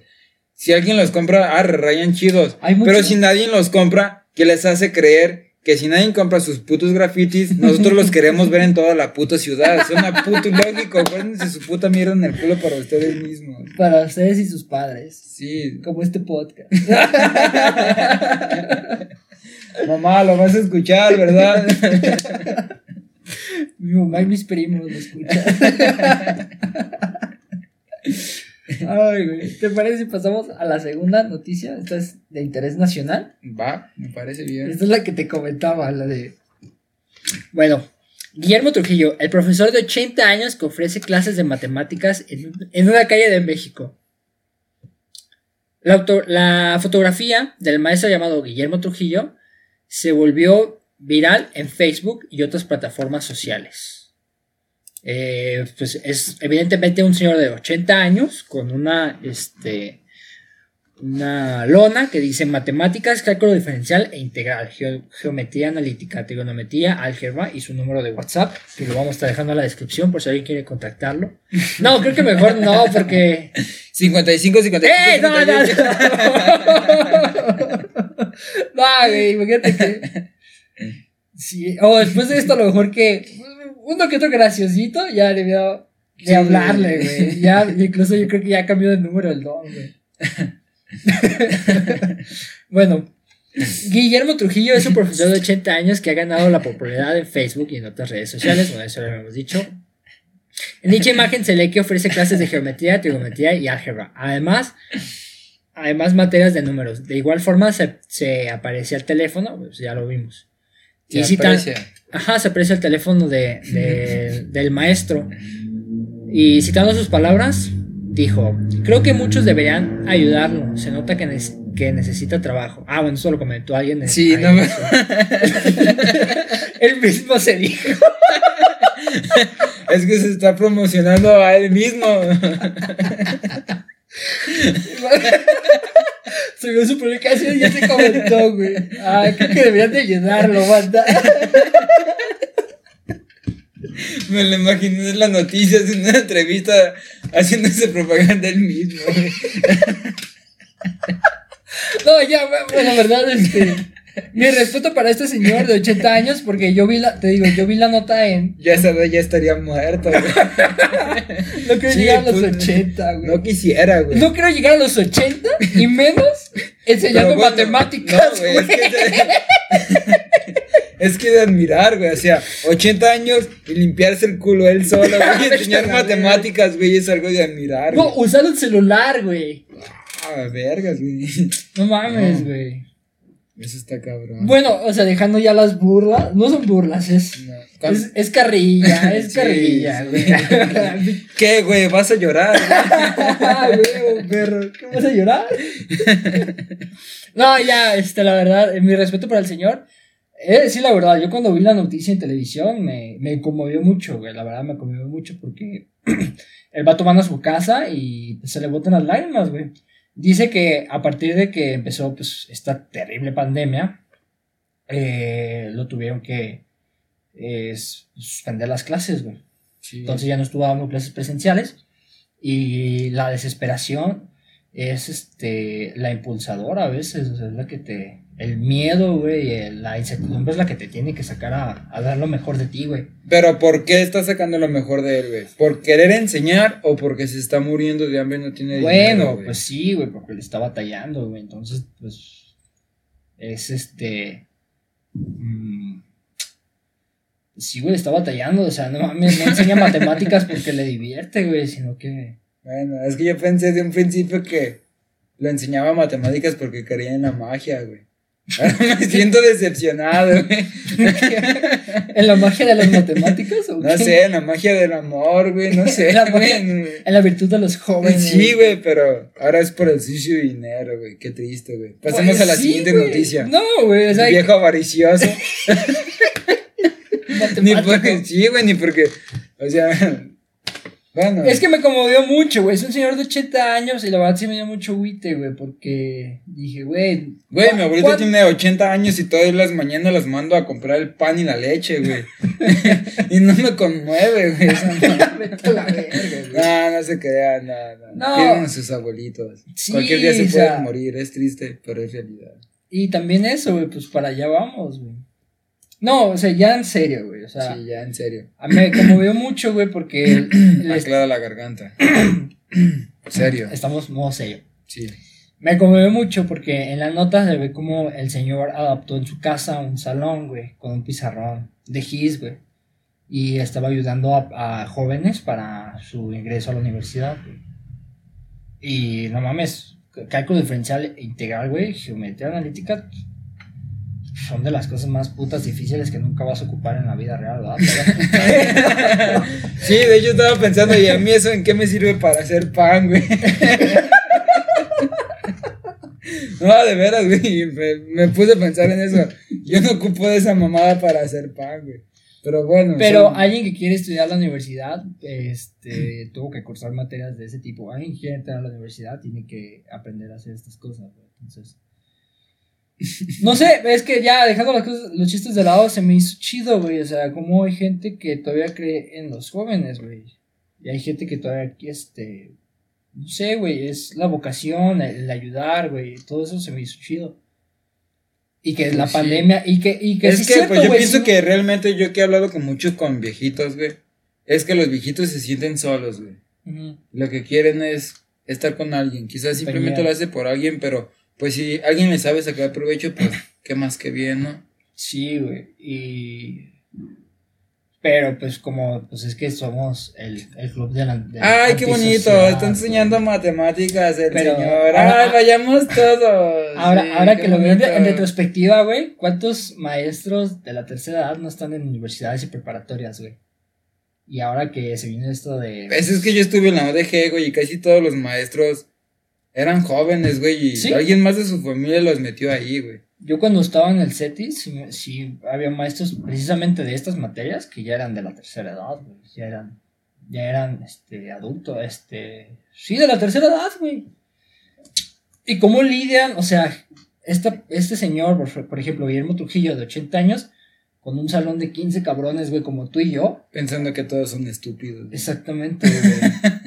Si alguien los compra, ah, rayan chidos. Hay mucho- Pero si nadie los compra, ¿qué les hace creer que si nadie compra sus putos grafitis, nosotros los queremos ver en toda la puta ciudad? Suena puto ilógico, guárdense su puta mierda en el culo para ustedes mismos. Para ustedes y sus padres. Sí, Como este podcast. mamá, lo vas a escuchar, ¿verdad? Mi mamá y mis primos lo escuchan. Ay, güey. ¿Te parece si pasamos a la segunda noticia? Esta es de interés nacional. Va, me parece bien. Esta es la que te comentaba, la de. Bueno, Guillermo Trujillo, el profesor de 80 años que ofrece clases de matemáticas en, en una calle de México. La, auto- la fotografía del maestro llamado Guillermo Trujillo se volvió viral en Facebook y otras plataformas sociales. Eh, pues es evidentemente un señor de 80 años con una, este, una lona que dice matemáticas, cálculo diferencial e integral, geo- geometría analítica, trigonometría, álgebra y su número de WhatsApp, que lo vamos a estar dejando en la descripción por si alguien quiere contactarlo. No, creo que mejor no, porque... 55, 55. ¡Eh! No, no, 58. no. No, güey, imagínate que... Sí, o después de esto a lo mejor que uno que otro graciosito ya debió de Sí. hablarle, güey. Ya, incluso yo creo que ya cambió de número el don, güey. bueno, Guillermo Trujillo es un profesor de 80 años que ha ganado la popularidad en Facebook y en otras redes sociales, bueno, eso lo hemos dicho. En dicha imagen se lee que ofrece clases de geometría, trigonometría y álgebra. Además, además materias de números. De igual forma se, se aparecía el teléfono, pues ya lo vimos. Se Y citan- aprecia. Ajá, se aprecia el teléfono de, de- del maestro. Y citando sus palabras, dijo, creo que muchos deberían ayudarlo. Se nota que, que necesita trabajo. Ah, bueno, eso lo comentó alguien. en- Sí, no me-. Él mismo se dijo. Es que se está promocionando a él mismo. Subió su publicación y ya se comentó, güey. Ah, creo que deberían de ayudarlo, banda. Me lo imaginé en las noticias, en una entrevista, haciéndose propaganda él mismo. No, ya, bueno, la verdad, este. Mi respeto para este señor de 80 años, porque yo vi la, te digo, yo vi la nota en. Ya esa ya estaría muerto. güey. No quiero Sí, llegar a los pues, 80, güey. No quisiera, güey. No quiero llegar a los 80 y menos enseñando bueno, matemáticas, no, güey, es, que de, es que de admirar, güey. O sea, 80 años y limpiarse el culo él solo, güey. Enseñar a la matemáticas, güey, es algo de admirar. No, güey. usar un celular, güey. Ah, vergas, güey. No mames, No. güey. Eso está cabrón. Bueno, o sea, dejando ya las burlas. No son burlas, es. No. Es, es carrilla, es Sí, carrilla, sí. güey. ¿Qué, güey? ¿Vas a llorar? Güey, perro, ¿qué vas a llorar? No, ya, este, la verdad, eh, mi respeto para el señor. De decir la verdad, yo cuando vi la noticia en televisión me, me conmovió mucho, güey. La verdad me conmovió mucho porque él va tomando a su casa y se le botan las lágrimas, güey. Dice que a partir de que empezó pues, esta terrible pandemia, eh, lo tuvieron que eh, suspender las clases, güey. Sí. Entonces ya no estuvo dando clases presenciales. Y la desesperación es este la impulsadora a veces, o sea, es la que te el miedo, güey, la incertidumbre es la que te tiene que sacar a, a dar lo mejor de ti, güey. Pero ¿por qué está sacando lo mejor de él, güey? ¿Por querer enseñar o porque se está muriendo de hambre y no tiene dinero? Bueno, pues sí, güey, porque le está batallando, güey. Entonces, pues es este mm, sí, güey, está batallando, o sea, no mames, no enseña matemáticas porque le divierte, güey, sino que Bueno, es que yo pensé de un principio que lo enseñaba matemáticas porque creía en la magia, güey. Ahora me siento decepcionado, güey. en la magia de las matemáticas o No sé, en la magia del amor, güey, no sé, La magia- güey. en la virtud de los jóvenes. Sí, güey, pero ahora es por el sucio y dinero, güey. Qué triste, güey. Pasemos Pues a la sí, siguiente güey. noticia. No, güey, o sea, Viejo avaricioso. ni porque, sí, güey, ni porque. O sea. Bueno. Es que me conmovió mucho, güey. Es un señor de 80 años y la verdad sí me dio mucho güite, güey, porque dije, güey. Güey, ¿cu- mi abuelito cuán- tiene 80 años y todas las mañanas las mando a comprar el pan y la leche, güey. y no me conmueve, güey. No, no se crean, no, no. No. Quieren a sus abuelitos. Sí, Cualquier día se o pueden sea- morir, es triste, pero es realidad. Y también eso, güey, pues para allá vamos, güey. No, o sea, ya en serio, güey. O sea, sí, ya, en serio. a mí me conmovió mucho, güey, porque el- Aclara la garganta. Serio. estamos modo serio. Sí. Me conmovió mucho porque en la nota se ve como el señor adaptó en su casa un salón, güey, con un pizarrón de GIS, güey. Y estaba ayudando a, a jóvenes para su ingreso a la universidad, güey. Y no mames, cálculo diferencial integral, güey, geometría analítica, son de las cosas más putas difíciles que nunca vas a ocupar en la vida real, ¿verdad? Sí, de hecho estaba pensando, ¿y a mí eso en qué me sirve para hacer pan, güey? No, de veras, güey, me, me puse a pensar en eso. Yo no ocupo de esa mamada para hacer pan, güey. Pero bueno. Pero son- alguien que quiere estudiar la universidad, este, tuvo que cursar materias de ese tipo. Alguien que quiere entrar a la universidad tiene que aprender a hacer estas cosas, güey. Entonces, no sé, es que ya dejando las cosas, los chistes de lado, se me hizo chido, güey. O sea, como hay gente que todavía cree en los jóvenes, güey. Y hay gente que todavía, este, no sé, güey, es la vocación, el, el ayudar, güey. Todo eso se me hizo chido. Y que la Sí. pandemia, y que, y que es sí que, cierto, pues yo pienso que realmente yo que he hablado con muchos con viejitos, güey, es que los viejitos se sienten solos, güey. Lo que quieren es estar con alguien. Quizás simplemente lo hace por alguien, pero pues si alguien le sabe sacar provecho, pues qué más que bien, ¿no? Sí, güey. Y. Pero pues como, pues es que somos el, el club de la... de Ay, qué bonito, está enseñando matemáticas el Pero señor. Ay, vayamos todos. Ahora, Sí, ahora que lo veo en retrospectiva, güey, ¿cuántos maestros de la tercera edad no están en universidades y preparatorias, güey? Y ahora que se viene esto de... Pues es que yo estuve en la ODG, güey, y casi todos los maestros eran jóvenes, güey, y Sí. alguien más de su familia los metió ahí, güey. Yo cuando estaba en el CETIS, sí, sí había maestros precisamente de estas materias que ya eran de la tercera edad, güey. Ya eran, ya eran, este, adultos, este... Sí, de la tercera edad, güey. ¿Y cómo lidian? O sea, esta, este señor, por, por ejemplo, Guillermo Trujillo, de 80 años, con un salón de 15 cabrones, güey, como tú y yo. Pensando que todos son estúpidos. güey. Exactamente, güey.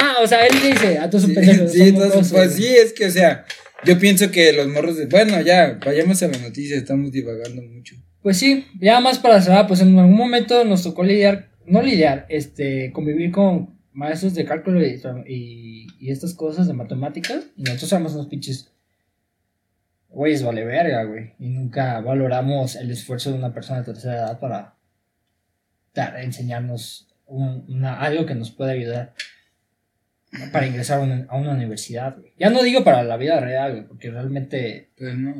ah, o sea, él dice, a todos son Sí, pendejos. sí, entonces, pues güey. sí, es que, o sea, yo pienso que los morros de... Bueno, ya, vayamos a la noticia, estamos divagando mucho. Pues sí, ya más para cerrar, pues en algún momento nos tocó lidiar, no lidiar, este, convivir con maestros de cálculo y, y, y estas cosas de matemáticas, y nosotros éramos unos pinches güeyes vale verga, güey, y nunca valoramos el esfuerzo de una persona de tercera edad para dar, enseñarnos un- una, algo que nos puede ayudar para ingresar a una, a una universidad, güey. Ya no digo para la vida real, güey, porque realmente Pues no.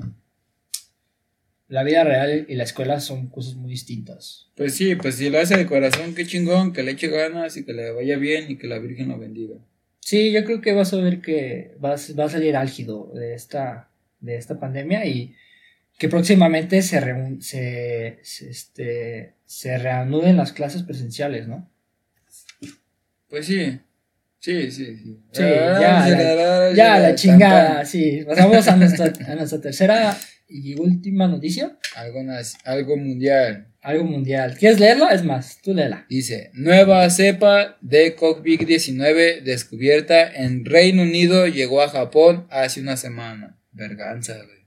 la vida real y la escuela son cosas muy distintas. Pues sí, pues si lo hace de corazón, qué chingón, que le eche ganas y que le vaya bien y que la Virgen lo bendiga. Sí, yo creo que vas a ver que va, a- va a salir álgido de esta, de esta pandemia y que próximamente se, se, este, se reanuden las clases presenciales, ¿no? Pues sí, sí, sí, sí. Sí, ya, la, ya la chingada, sí. Pasamos a nuestra, a nuestra tercera y última noticia, Algo, algo mundial. algo mundial. ¿Quieres leerla? Es más, tú léela. Dice, nueva cepa de COVID-19 descubierta en Reino Unido llegó a Japón hace una semana. Verganza, güey.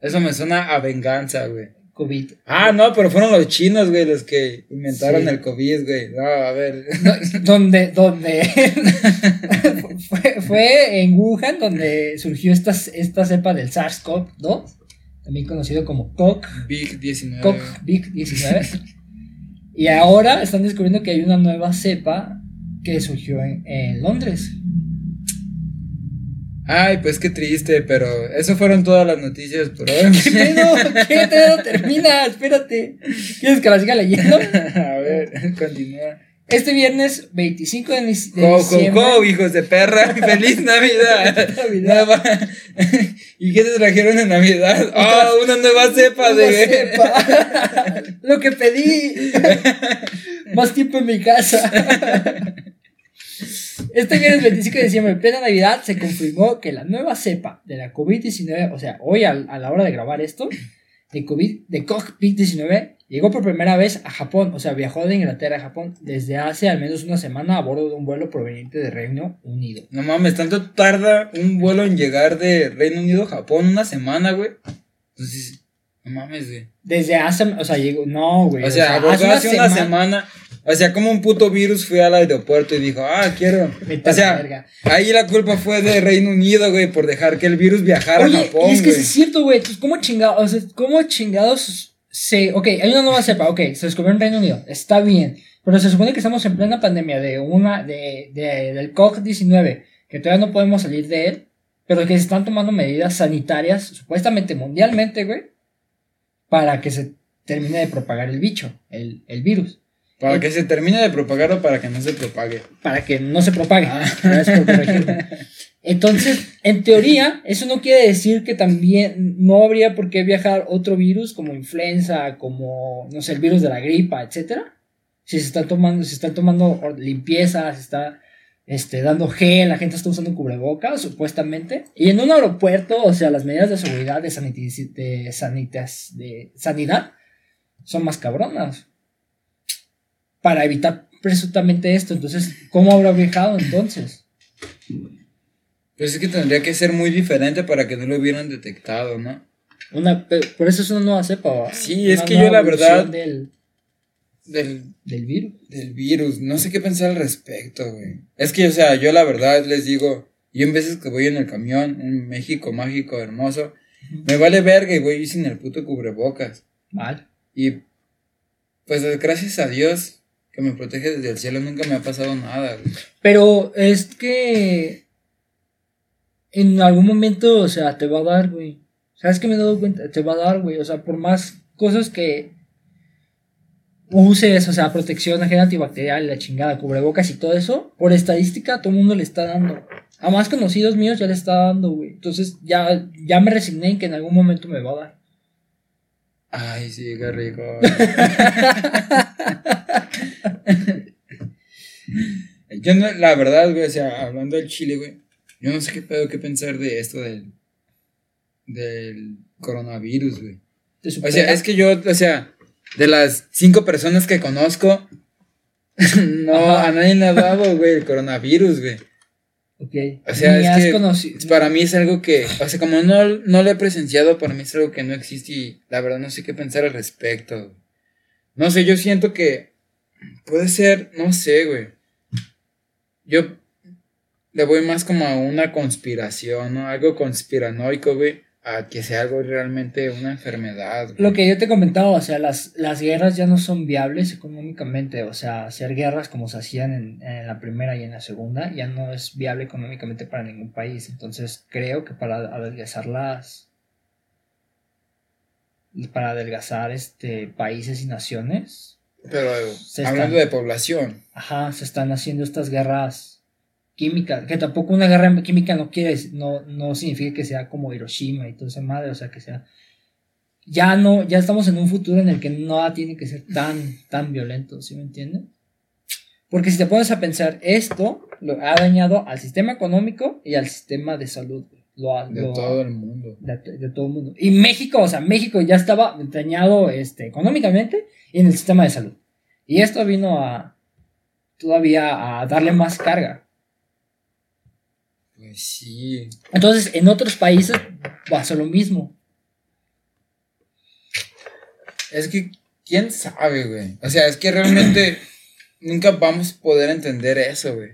Eso me suena a venganza, güey. COVID. Ah, no, pero fueron los chinos, güey, los que inventaron Sí. el COVID, güey. No, a ver. No, donde, donde fue, fue en Wuhan donde surgió esta, esta cepa del SARS-CoV-2, también conocido como COC, Big 19. COVID-19. y ahora están descubriendo que hay una nueva cepa que surgió en, en Londres. Ay, pues qué triste, pero eso fueron todas las noticias por hoy. ¿Qué pedo? ¿Qué pedo? Termina, espérate. ¿Quieres que la siga leyendo? a ver, continúa. Este viernes 25 de, de Co, co, diciembre. co, hijos de perra. ¡Feliz Navidad! Navidad. Nueva- ¿Y qué te trajeron en Navidad? ¡Ah, una nueva cepa Una de. cepa. Lo que pedí. Más tiempo en mi casa. Este viernes 25 de diciembre, en plena Navidad, se confirmó que la nueva cepa de la COVID-19, o sea, hoy a, la hora de grabar esto, de COVID, de COVID-19, llegó por primera vez a Japón, o sea, viajó de Inglaterra a Japón desde hace al menos una semana a bordo de un vuelo proveniente de Reino Unido. No mames, tanto tarda un vuelo en llegar de Reino Unido a Japón, una semana, güey. Entonces, no mames, güey. Desde hace, o sea, llegó, no, güey. O sea, abordó hace una semana. O sea, como un puto virus fue al aeropuerto y dijo, ah, quiero. O sea, verga. ahí la culpa fue de Reino Unido, güey, por dejar que el virus viajara Oye, a Japón, y es que güey. es cierto, güey. pues, ¿Cómo chingados? O sea, ¿cómo chingados se. Ok, hay una nueva cepa, ok, se descubrió en Reino Unido, está bien. Pero se supone que estamos en plena pandemia de una. de, de- del COVID-19, que todavía no podemos salir de él, pero que se están tomando medidas sanitarias, supuestamente mundialmente, güey, para que se termine de propagar el bicho, el, el virus. Para que se termine de propagar o para que no se propague. para que no se propague. Ah. Por. Entonces, en teoría, eso no quiere decir que también no habría por qué viajar otro virus como influenza, como, no sé, el virus de la gripa, etcétera. Si se están tomando, se están tomando limpieza, se está este, dando gel, la gente está usando cubrebocas, supuestamente. Y en un aeropuerto, o sea, las medidas de seguridad de, sanitiz- de, sanitas, de sanidad son más cabronas. Para evitar presuntamente esto. Entonces, ¿cómo habrá viajado entonces? Pues es que tendría que ser muy diferente para que no lo hubieran detectado, ¿no? Una, por eso es una nueva cepa. Sí, es que yo la verdad- Del, Del, del virus. del virus, no sé qué pensar al respecto, güey. Es que, o sea, yo la verdad les digo, yo en veces que voy en el camión, en México mágico, hermoso, me vale verga y voy sin el puto cubrebocas. Vale. Y pues gracias a Dios que me protege desde el cielo, nunca me ha pasado nada, güey. Pero es que en algún momento, o sea, te va a dar, güey. ¿Sabes qué me he dado cuenta? Te va a dar, güey. O sea, por más cosas que uses, o sea, protección, agente antibacterial, la chingada, cubrebocas y todo eso, por estadística a todo el mundo le está dando. A más conocidos míos ya le está dando, güey. Entonces ya, ya me resigné en que en algún momento me va a dar. Ay, sí, qué rico. Yo no, la verdad, güey, o sea, hablando del chile, güey, yo no sé qué pedo, qué pensar de esto del, del coronavirus, güey. ¿Te O sea, es que yo, o sea, de las cinco personas que conozco, no, Ajá. a nadie le ha dado, güey, el coronavirus, güey. Ok. O sea, Ni es has que conocido- para mí es algo que, o sea, como no, no lo he presenciado, para mí es algo que no existe y la verdad no sé qué pensar al respecto. No sé, yo siento que puede ser, no sé, güey. Yo le voy más como a una conspiración, ¿no? Algo conspiranoico, güey, a que sea algo realmente una enfermedad. güey. Lo que yo te comentaba, o sea, las, las guerras ya no son viables económicamente, o sea, hacer guerras como se hacían en, en la primera y en la segunda ya no es viable económicamente para ningún país. Entonces, creo que para adelgazar las. para adelgazar este países y naciones, Pero Se hablando están- de población. ajá, se están haciendo estas guerras químicas, que tampoco una guerra química no quiere, no, no significa que sea como Hiroshima y todo esa madre, o sea, que sea, ya no, ya estamos en un futuro en el que nada tiene que ser tan, tan violento, ¿sí me entienden? Porque si te pones a pensar, esto lo ha dañado al sistema económico y al sistema de salud. Lo, ha- De lo- todo el mundo. de, de todo el mundo. Y México, o sea, México ya estaba dañado este, económicamente y en el sistema de salud. Y esto vino a todavía a darle más carga. Sí. Entonces, en otros países pasó lo mismo. Es que, ¿quién sabe, güey? O sea, es que realmente nunca vamos a poder entender eso, güey.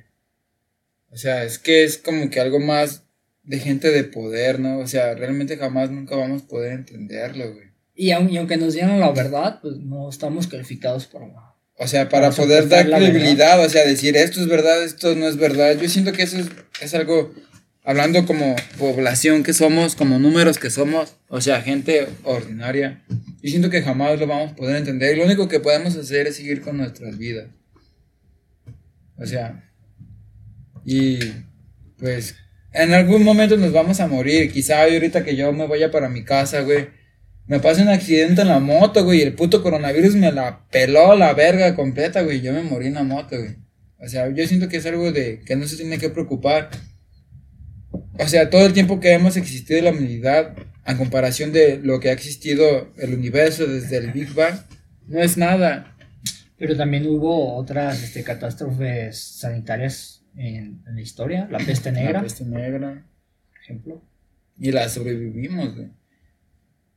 O sea, es que es como que algo más de gente de poder, ¿no? O sea, realmente jamás nunca vamos a poder entenderlo, güey. Y aunque nos dieran la verdad, pues no estamos calificados para nada. O sea, para poder dar credibilidad, o sea, decir esto es verdad, esto no es verdad. Yo siento que eso es, es algo, hablando como población que somos, como números que somos, o sea, gente ordinaria. Yo siento que jamás lo vamos a poder entender. Y lo único que podemos hacer es seguir con nuestras vidas. O sea, y pues en algún momento nos vamos a morir. Quizá ahorita que yo me vaya para mi casa, güey. Me pasa un accidente en la moto, güey, y el puto coronavirus me la peló la verga completa, güey. Yo me morí en la moto, güey. O sea, yo siento que es algo de que no se tiene que preocupar. O sea, todo el tiempo que hemos existido la humanidad, a comparación de lo que ha existido el universo desde el Big Bang, no es nada. Pero también hubo otras este, catástrofes sanitarias en, en la historia. La peste negra, La peste negra. por ejemplo. Y la sobrevivimos, güey.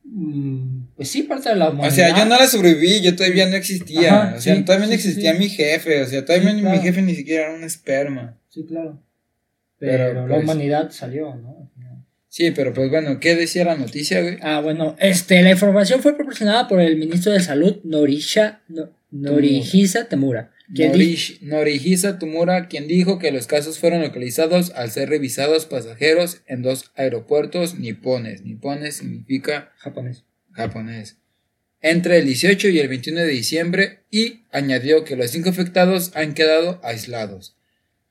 Mm, pues sí, parte de la O humanidad. sea, yo no la sobreviví, yo todavía no existía. Ajá, o sea, sí, todavía no sí, existía sí. mi jefe. O sea, todavía mi jefe ni siquiera era un esperma. Sí, claro. Pero, Pero, la pues- humanidad salió, ¿no? Sí, pero pues bueno, ¿qué decía la noticia, güey? Ah, bueno, este, la información fue proporcionada por el ministro de Salud, Norisha, no, Norihisa Temura. Norish- Norihisa Tumura, quien dijo que los casos fueron localizados al ser revisados pasajeros en dos aeropuertos nipones. Nipones significa japonés. japonés. Entre el 18 y el 21 de diciembre y añadió que los cinco afectados han quedado aislados.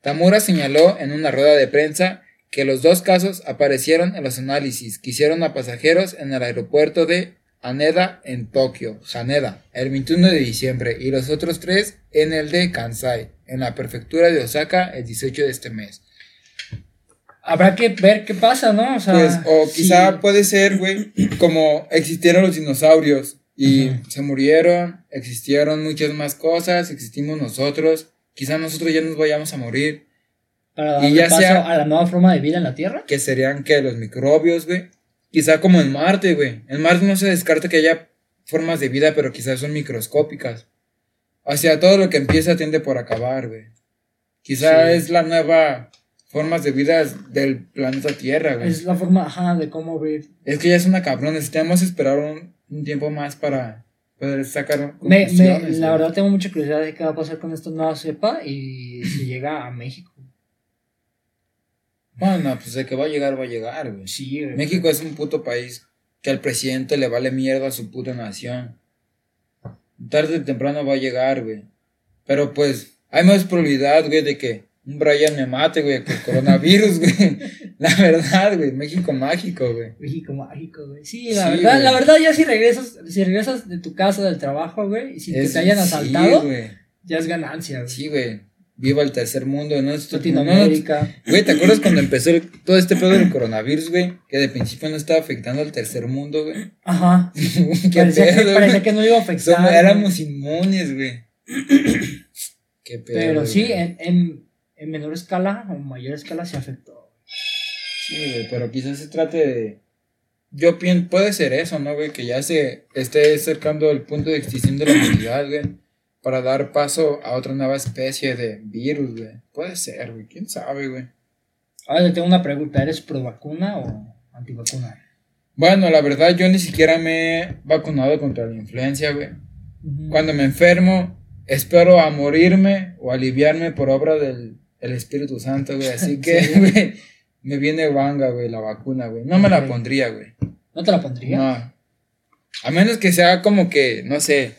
Tamura señaló en una rueda de prensa que los dos casos aparecieron en los análisis que hicieron a pasajeros en el aeropuerto de Haneda en Tokio, Haneda, el 21 de diciembre y los otros tres en el de Kansai, en la prefectura de Osaka el 18 de este mes. Habrá que ver qué pasa, ¿no? O sea, Pues, o sí. quizá puede ser, güey, como existieron los dinosaurios y se murieron, existieron muchas más cosas, existimos nosotros, quizá nosotros ya nos vayamos a morir, para y ya paso sea- a la nueva forma de vida en la Tierra. que serían que los microbios, güey, quizá como en Marte, güey, en Marte no se descarta que haya formas de vida, pero quizás son microscópicas. O sea, todo lo que empieza tiende por acabar, güey. Quizá Sí. es la nueva formas de vida del planeta Tierra, güey. Es la forma, ajá, de cómo ver. Es que ya es una cabrón, necesitamos esperar un, un tiempo más para poder sacar Me, me- la güey. verdad tengo mucha curiosidad de qué va a pasar con esta nueva cepa y si llega a México. Bueno, pues de que va a llegar, va a llegar, güey. Sí, güey. México es un puto país que al presidente le vale mierda a su puta nación. Tarde o temprano va a llegar, güey. Pero pues, hay más probabilidad, güey, de que un Brian me mate, güey, con coronavirus, güey. La verdad, güey. México mágico, güey. México mágico, güey. Sí, la Sí, verdad, güey. la verdad ya si regresas, si regresas de tu casa, del trabajo, güey, y si que te hayan asaltado, ya es ganancia, güey. Sí, güey. Viva el tercer mundo, ¿no? Esto- no, Latinoamérica. Güey, ¿te acuerdas cuando empezó el- todo este pedo del coronavirus, güey? Que de principio no estaba afectando al tercer mundo, güey. Ajá. ¿Qué parecía, que, parecía que no iba a afectar. Somos- éramos inmunes, güey. Qué pedo. Pero sí, güey. en, en, en menor escala o mayor escala se afectó. Sí, güey, pero quizás se trate de. Yo pienso, puede ser eso, ¿no, güey? Que ya se esté acercando el punto de extinción de la humanidad, güey. Para dar paso a otra nueva especie de virus, güey. Puede ser, güey. ¿Quién sabe, güey? Ahora te tengo una pregunta, ¿eres pro vacuna o antivacuna? Bueno, la verdad, yo ni siquiera me he vacunado contra la influencia, güey. Cuando me enfermo, espero a morirme o aliviarme por obra del el Espíritu Santo, güey. Así que, Sí. güey, me viene vanga, güey, la vacuna, güey. No me la pondría, güey. ¿No te la pondría? No. A menos que sea como que, no sé,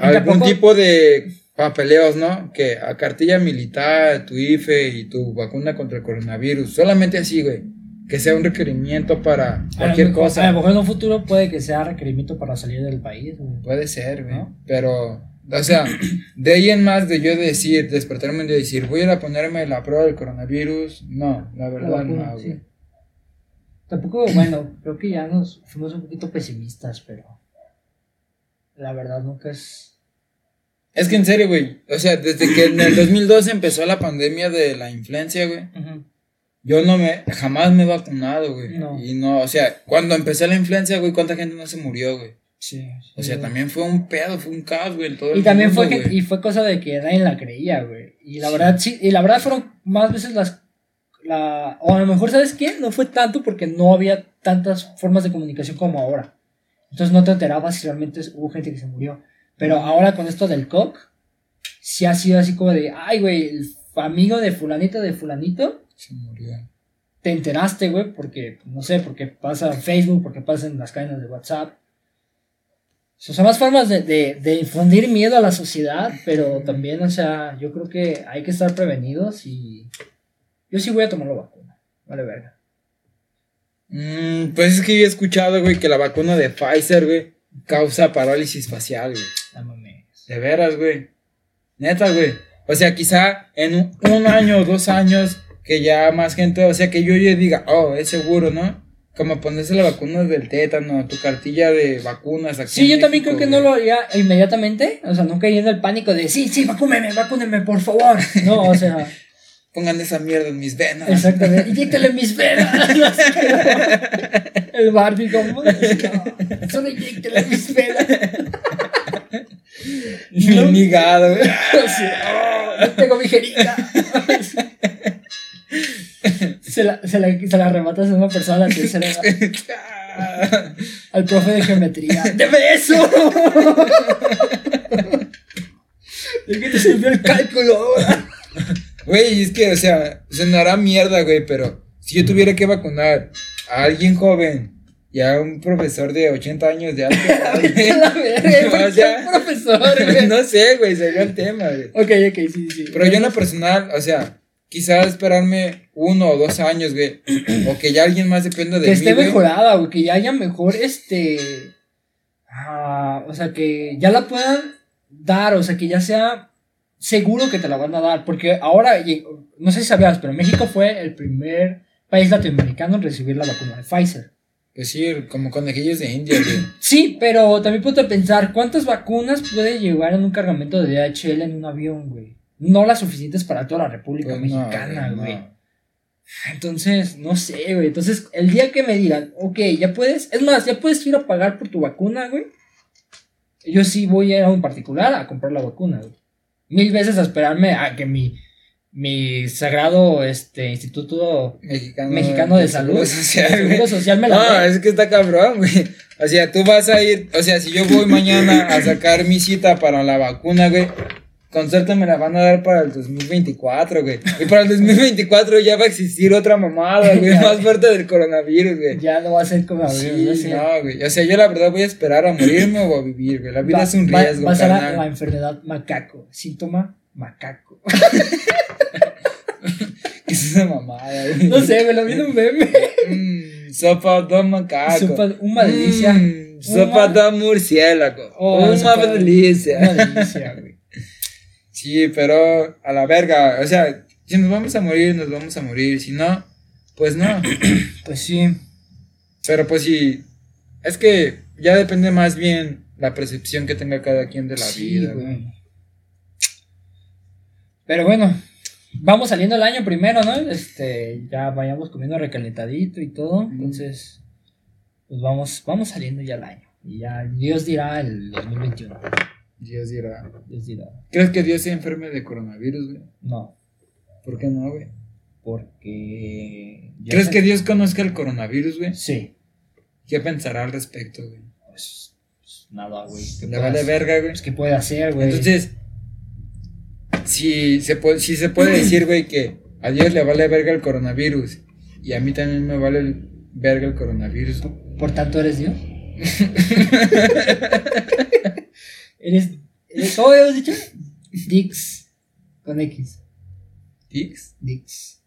algún tipo de papeleos, ¿no? Que a cartilla militar, tu IFE y tu vacuna contra el coronavirus. Solamente así, güey. Que sea un requerimiento para A lo cualquier A cosa. lo mejor en un futuro puede que sea requerimiento para salir del país. güey. Puede ser, güey. ¿No? Pero, o sea, de ahí en más de yo decir, despertarme y decir, voy a ir a ponerme la prueba del coronavirus. No, la verdad vacuna, no, sí. güey. Tampoco, bueno, creo que ya nos fuimos un poquito pesimistas, pero la verdad nunca es... Es que en serio, güey. O sea, desde que en el 2012 empezó la pandemia de la influencia, güey. Yo no me, jamás me he vacunado, güey. No. Y no, o sea, cuando empezó la influencia, güey, ¿cuánta gente no se murió, güey? Sí. O sí, sea, güey. también fue un pedo, fue un caos, güey, el Y también fue, güey. y fue cosa de que nadie la creía, güey. Y la verdad, sí, y la verdad fueron más veces las... La, o a lo mejor, ¿sabes qué? No fue tanto porque no había tantas formas de comunicación como ahora. Entonces no te enterabas si realmente hubo gente que se murió. Pero ahora con esto del COC, sí ha sido así como de, ay, güey, el amigo de fulanito de fulanito, Se murió. te enteraste, güey, porque, no sé, porque pasa en Facebook, porque pasa en las cadenas de WhatsApp. O son más formas de, de, de infundir miedo a la sociedad, pero también, o sea, yo creo que hay que estar prevenidos y yo sí voy a tomar la vacuna. Vale, verga. Mm, pues es que yo he escuchado, güey, que la vacuna de Pfizer, güey, causa parálisis facial, güey. No mames. De veras, güey. Neta, güey. O sea, quizá en un, un año o dos años que ya más gente, o sea, que yo ya diga, oh, es seguro, ¿no? Como ponerse la vacuna del tétano, tu cartilla de vacunas aquí Sí, yo también creo que no lo haría inmediatamente, o sea, nunca yendo el pánico de, sí, sí, vacúneme, vacúneme, por favor. No, o sea, Pongan esa mierda en mis venas. Exactamente. Inyéctale mis venas. El Barbie como no, solo inyéctale mis venas. Mi hígado. Sí, oh, yo tengo mi jeringa. Se la, se, la, se la arrebatas a una persona a la tercera edad, al profe de geometría. ¡Deme eso! ¿De qué te sirvió el cálculo ahora? Güey, es que, o sea, sonará mierda, güey, pero si yo tuviera que vacunar a alguien joven y a un profesor de 80 años de alta edad, güey, La verga, ¿por O sea, profesor, güey? no sé, güey, sería el tema, güey. Ok, ok, sí, sí. Pero yo en lo personal, o sea, quizás esperarme uno o dos años, güey, o que ya alguien más dependa de que mí, esté güey. mejorada, güey, que ya haya mejor, este, ah, o sea, que ya la puedan dar, o sea, que ya sea seguro que te la van a dar, porque ahora, no sé si sabías, pero México fue el primer país latinoamericano en recibir la vacuna de Pfizer. Pues sí, como conejillos de India, güey. Sí, pero también a pensar, ¿cuántas vacunas puede llevar en un cargamento de DHL en un avión, güey? No las suficientes para toda la República Pues Mexicana, no. güey. Entonces, no sé, güey. Entonces, el día que me digan, ok, ya puedes, es más, ya puedes ir a pagar por tu vacuna, güey. Yo sí voy a ir a un particular a comprar la vacuna, güey. Mil veces a esperarme a que mi, mi sagrado este, instituto Mexicano, mexicano de salud, Social, de social me la No, dé. es que está cabrón, güey. O sea, tú vas a ir, o sea, si yo voy mañana a sacar mi cita para la vacuna, güey, con suerte me la van a dar para el 2024, güey. Y para el 2024 ya va a existir otra mamada, güey, Ya. más fuerte del coronavirus, güey. Ya no va a ser como Sí, no no, güey. O sea, yo la verdad voy a esperar a morirme o a vivir, güey. La vida Va- es un va- riesgo, Va a ser la, enfermedad macaco. Síntoma macaco. ¿Qué es esa mamada, güey? No sé, me lo vi en un meme. Mm, sopa de macaco. Sopa- una delicia. Mm, sopa Una- de murciélago. Oh, una sopa- delicia. Una delicia, güey. Sí, pero a la verga. O sea, si nos vamos a morir, nos vamos a morir. Si no, pues no. Pues sí. Pero pues sí. Es que ya depende más bien la percepción que tenga cada quien de la Sí, vida. güey. Pero bueno, vamos saliendo el año primero, ¿no? Este, ya vayamos comiendo recalentadito y todo. Entonces, pues vamos, vamos saliendo ya el año. Y ya Dios dirá el 2021. Dios dirá. Dios dirá. ¿Crees que Dios se enferme de coronavirus, güey? No, ¿Por qué no, güey? porque. yo ¿Crees que Dios conozca el coronavirus, güey? Sí. ¿Qué pensará al respecto, güey? Pues, pues, nada, güey. ¿qué Le vale verga, güey. Pues, ¿qué puede hacer, güey? Entonces, si se puede, si se puede decir, güey, que a Dios le vale verga el coronavirus y a mí también me vale el verga el coronavirus. Por tanto, eres Dios. eres, eres. ¿Cómo habíamos dicho? Dix. Con X. ¿Dix? Dix.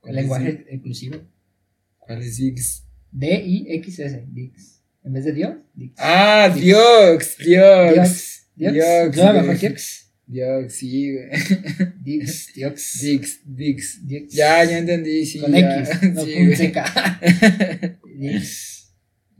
¿Cuál El es lenguaje Dix? inclusivo. ¿Cuál es Dix? D-I-X-S. Dix. En vez de Dios, Dix. Ah, Dios, Dios. Diox. Diox. Diox, ¿No mejor Diox? Dios, sí, güey. Dix. Diox. Dix, Dix. Dix. Ya, ya entendí, sí. Con ya. X, no Sí, con. Dix.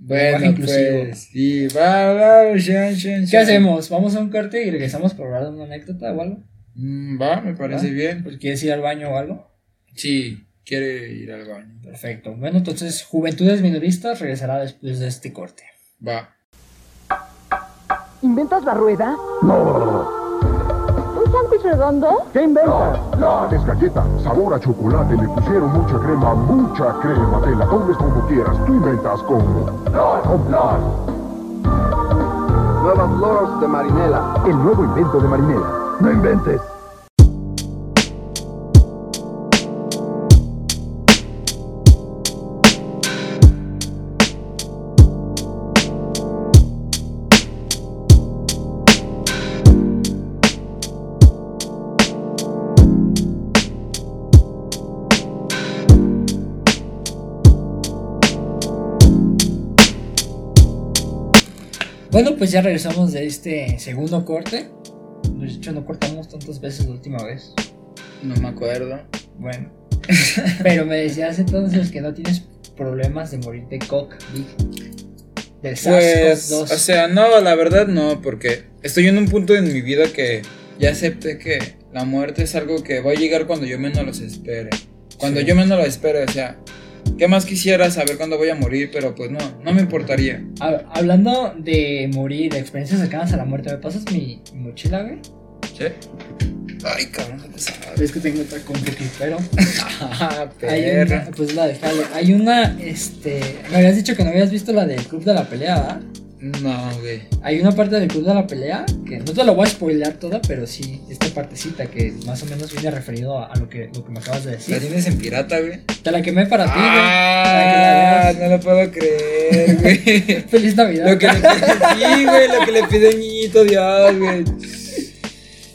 Bueno, pues, sí, va, va, shan, shan, ¿Qué hacemos? ¿Vamos a un corte y regresamos para hablar de una anécdota o algo? Mm, va, me parece ¿Va? bien. Pues, ¿Quieres ir al baño o algo? Sí, quiere ir al baño. Perfecto. Bueno, entonces Juventudes Minoristas regresará después de este corte. Va. ¿Inventas la rueda? No. ¿Un sándwich redondo? ¿Qué inventas? No, es galleta, sabor a chocolate, le pusieron mucha crema, mucha crema, te la comes como quieras, tú inventas como... No, Nuevas Loros de Marinela. El nuevo invento de Marinela. No inventes. Bueno, pues ya regresamos de este segundo corte. De hecho, no cortamos tantas veces la última vez. No me acuerdo. Bueno. Pero me decías entonces que no tienes problemas de morir de Big. Del Pues, SARS-CoV-2. o sea, no, la verdad no, porque estoy en un punto en mi vida que ya acepté que la muerte es algo que va a llegar cuando yo menos los espere. Cuando Sí. yo menos lo espere, o sea, ¿qué más quisiera saber cuándo voy a morir? Pero pues no, no me importaría. Hab- Hablando de morir, de experiencias cercanas a la muerte, ¿me pasas mi, mi mochila, güey? ¿Sí? Ay, cabrón, qué pesado. Es que tengo otra con pero. Ah, Hay una, pues la de Halo. Hay una, este. Me habías dicho que no habías visto la del Club de la Pelea, ¿verdad? No, güey. Hay una parte del Club de la Pelea que no te la voy a spoilear toda, pero sí, esta partecita que más o menos viene referido a, a lo, que, lo que me acabas de ¿La decir. tienes en pirata, güey? Te la quemé para ti, güey. Ah, la no lo puedo creer, güey. Feliz Navidad. Lo que le sí, güey, lo que le pide el niñito Dios, güey.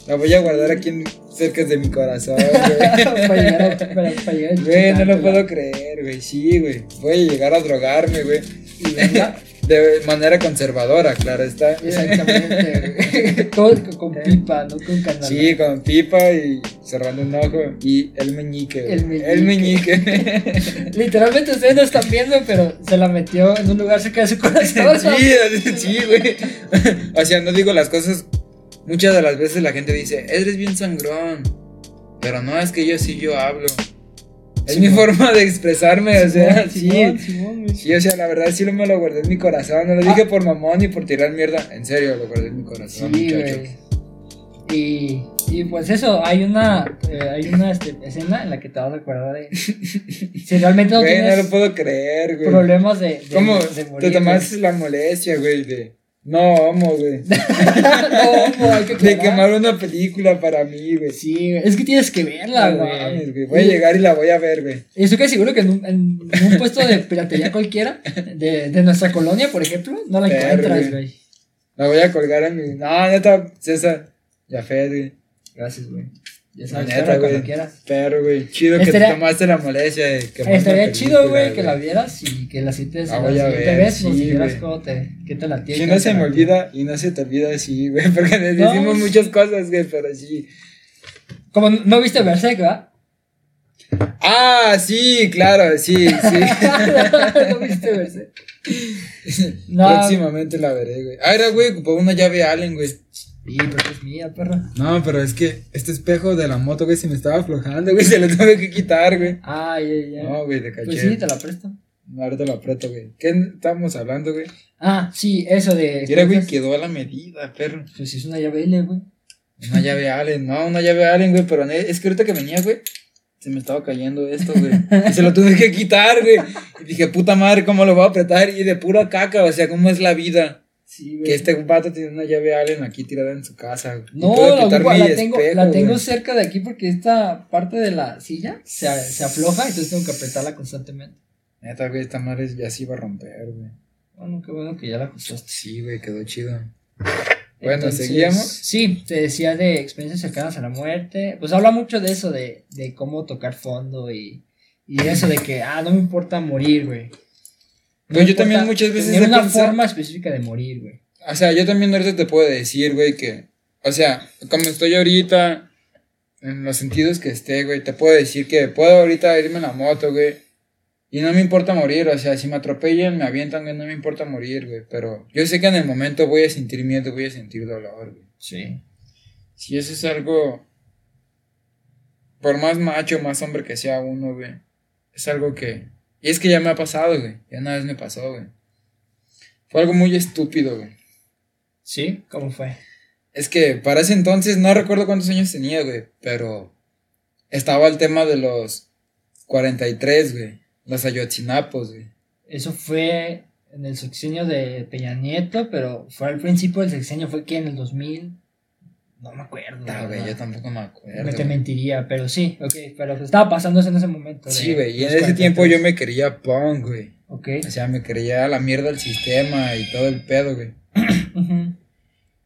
La voy a guardar aquí en, cerca de mi corazón, güey. para llegar a, para, para llegar a Güey, no lo puedo creer, güey. Sí, güey. Voy a llegar a drogarme, güey. Y venga, De manera conservadora, claro está. Exactamente. Todo con, pipa, no con canal. Sí, con pipa y cerrando un ojo. Y el meñique. El meñique. El meñique. Literalmente ustedes no están viendo, pero se la metió en un lugar cerca de su corazón. sí, sí, güey. O sea, no digo las cosas. Muchas de las veces la gente dice, eres bien sangrón. Pero no, es que yo sí, yo hablo. Es mi forma de expresarme, o sea, sí. Sí, o sea, la verdad sí lo me lo guardé en mi corazón. No lo dije por mamón ni por tirar mierda. En serio, lo guardé en mi corazón, Sí, muchacho. güey. Y, y pues eso, hay una, eh, hay una este, escena en la que te vas a acordar de. Si realmente no Güey, no lo puedo creer, güey. problemas de, de, ¿Cómo de morir. te tomaste la molestia, güey, de... No, homo, güey. no, no, hay que De quemar una película para mí, güey. Sí, güey. Es que tienes que verla, No güey. mames, güey. Voy a llegar y la voy a ver, güey. Y estoy casi seguro que en un, en un puesto de piratería cualquiera, de, de nuestra colonia, por ejemplo, no la encuentras, güey. güey. La voy a colgar en mi... No, neta, César. Ya fe, güey. Gracias, güey. Ya La sabes, neta, pero güey. cuando quieras. Pero, güey. Chido que Estaría- te tomaste la molestia de Estaría una chido, película, güey, que la vieras y que la siguiente, La la voy a siguiente ver, vez nos sí, dijeras güey. cómo te, qué te la tienes. Si no se me olvida y no se te olvida así, güey. Porque les No, decimos sí. muchas cosas, güey, pero sí. Como no viste Berserk, ¿verdad? Ah, sí, claro, sí, sí. no viste Berserk. No, Próximamente la veré, güey. Ah, era, güey, ocupó una llave Allen, güey. Sí, pero es mía, perra. No, pero es que este espejo de la moto, güey, se me estaba aflojando, güey. Se lo tuve que quitar, güey. Ay, ay, ay. No, güey, de caché. pues sí, te la presto. Ahorita lo aprieto, güey. ¿Qué estábamos hablando, güey? Ah, sí, eso de. Mira, güey, quedó a la medida, perro. Pues es una llave L, güey. Una llave Allen, no, una llave Allen, güey, pero es que ahorita que venía, güey, se me estaba cayendo esto, güey. Y se lo tuve que quitar, güey. Y dije, puta madre, ¿cómo lo voy a apretar? Y de pura caca, o sea, ¿cómo es la vida? Sí. Que este vato tiene una llave Allen aquí tirada en su casa. No, la, tengo, espejo, la tengo cerca de aquí porque esta parte de la silla se, se afloja, entonces tengo que apretarla constantemente. Neta, güey, esta madre ya se iba a romper, güey. Bueno, qué bueno que ya la ajustaste. Sí, güey, quedó chido. Bueno, Entonces, ¿seguíamos? Sí, te decía de experiencias cercanas a la muerte. Pues habla mucho de eso, de, de cómo tocar fondo y, y eso de que, ah, no me importa morir, güey. No yo también muchas veces he una forma específica de morir, güey. O sea, yo también ahorita te puedo decir, güey, que, o sea, como estoy ahorita, en los sentidos que esté, güey, te puedo decir que puedo ahorita irme en la moto, güey, Y no me importa morir, o sea, si me atropellan, me avientan, güey, no me importa morir, güey. Pero yo sé que en el momento voy a sentir miedo, voy a sentir dolor, güey. Sí. Si eso es algo. Por más macho, más hombre que sea uno, güey. Es algo que. Y es que ya me ha pasado, güey. Ya una vez me pasó, güey. Fue algo muy estúpido, güey. ¿Sí? ¿Cómo fue? Es que para ese entonces no recuerdo cuántos años tenía, güey. Pero. Estaba el tema de los 43, güey. Los ayotzinapos, güey. Eso fue en el sexenio de Peña Nieto, pero fue al principio del sexenio, fue que en el 2000. No me acuerdo. Güey, verdad. yo tampoco me acuerdo. Me te mentiría, pero sí, ok. Pero estaba pasando eso en ese momento. Sí, güey. Y en ese tiempo yo 43. me quería punk, güey. Ok. O sea, me creía la mierda del sistema y todo el pedo, güey. Ujú.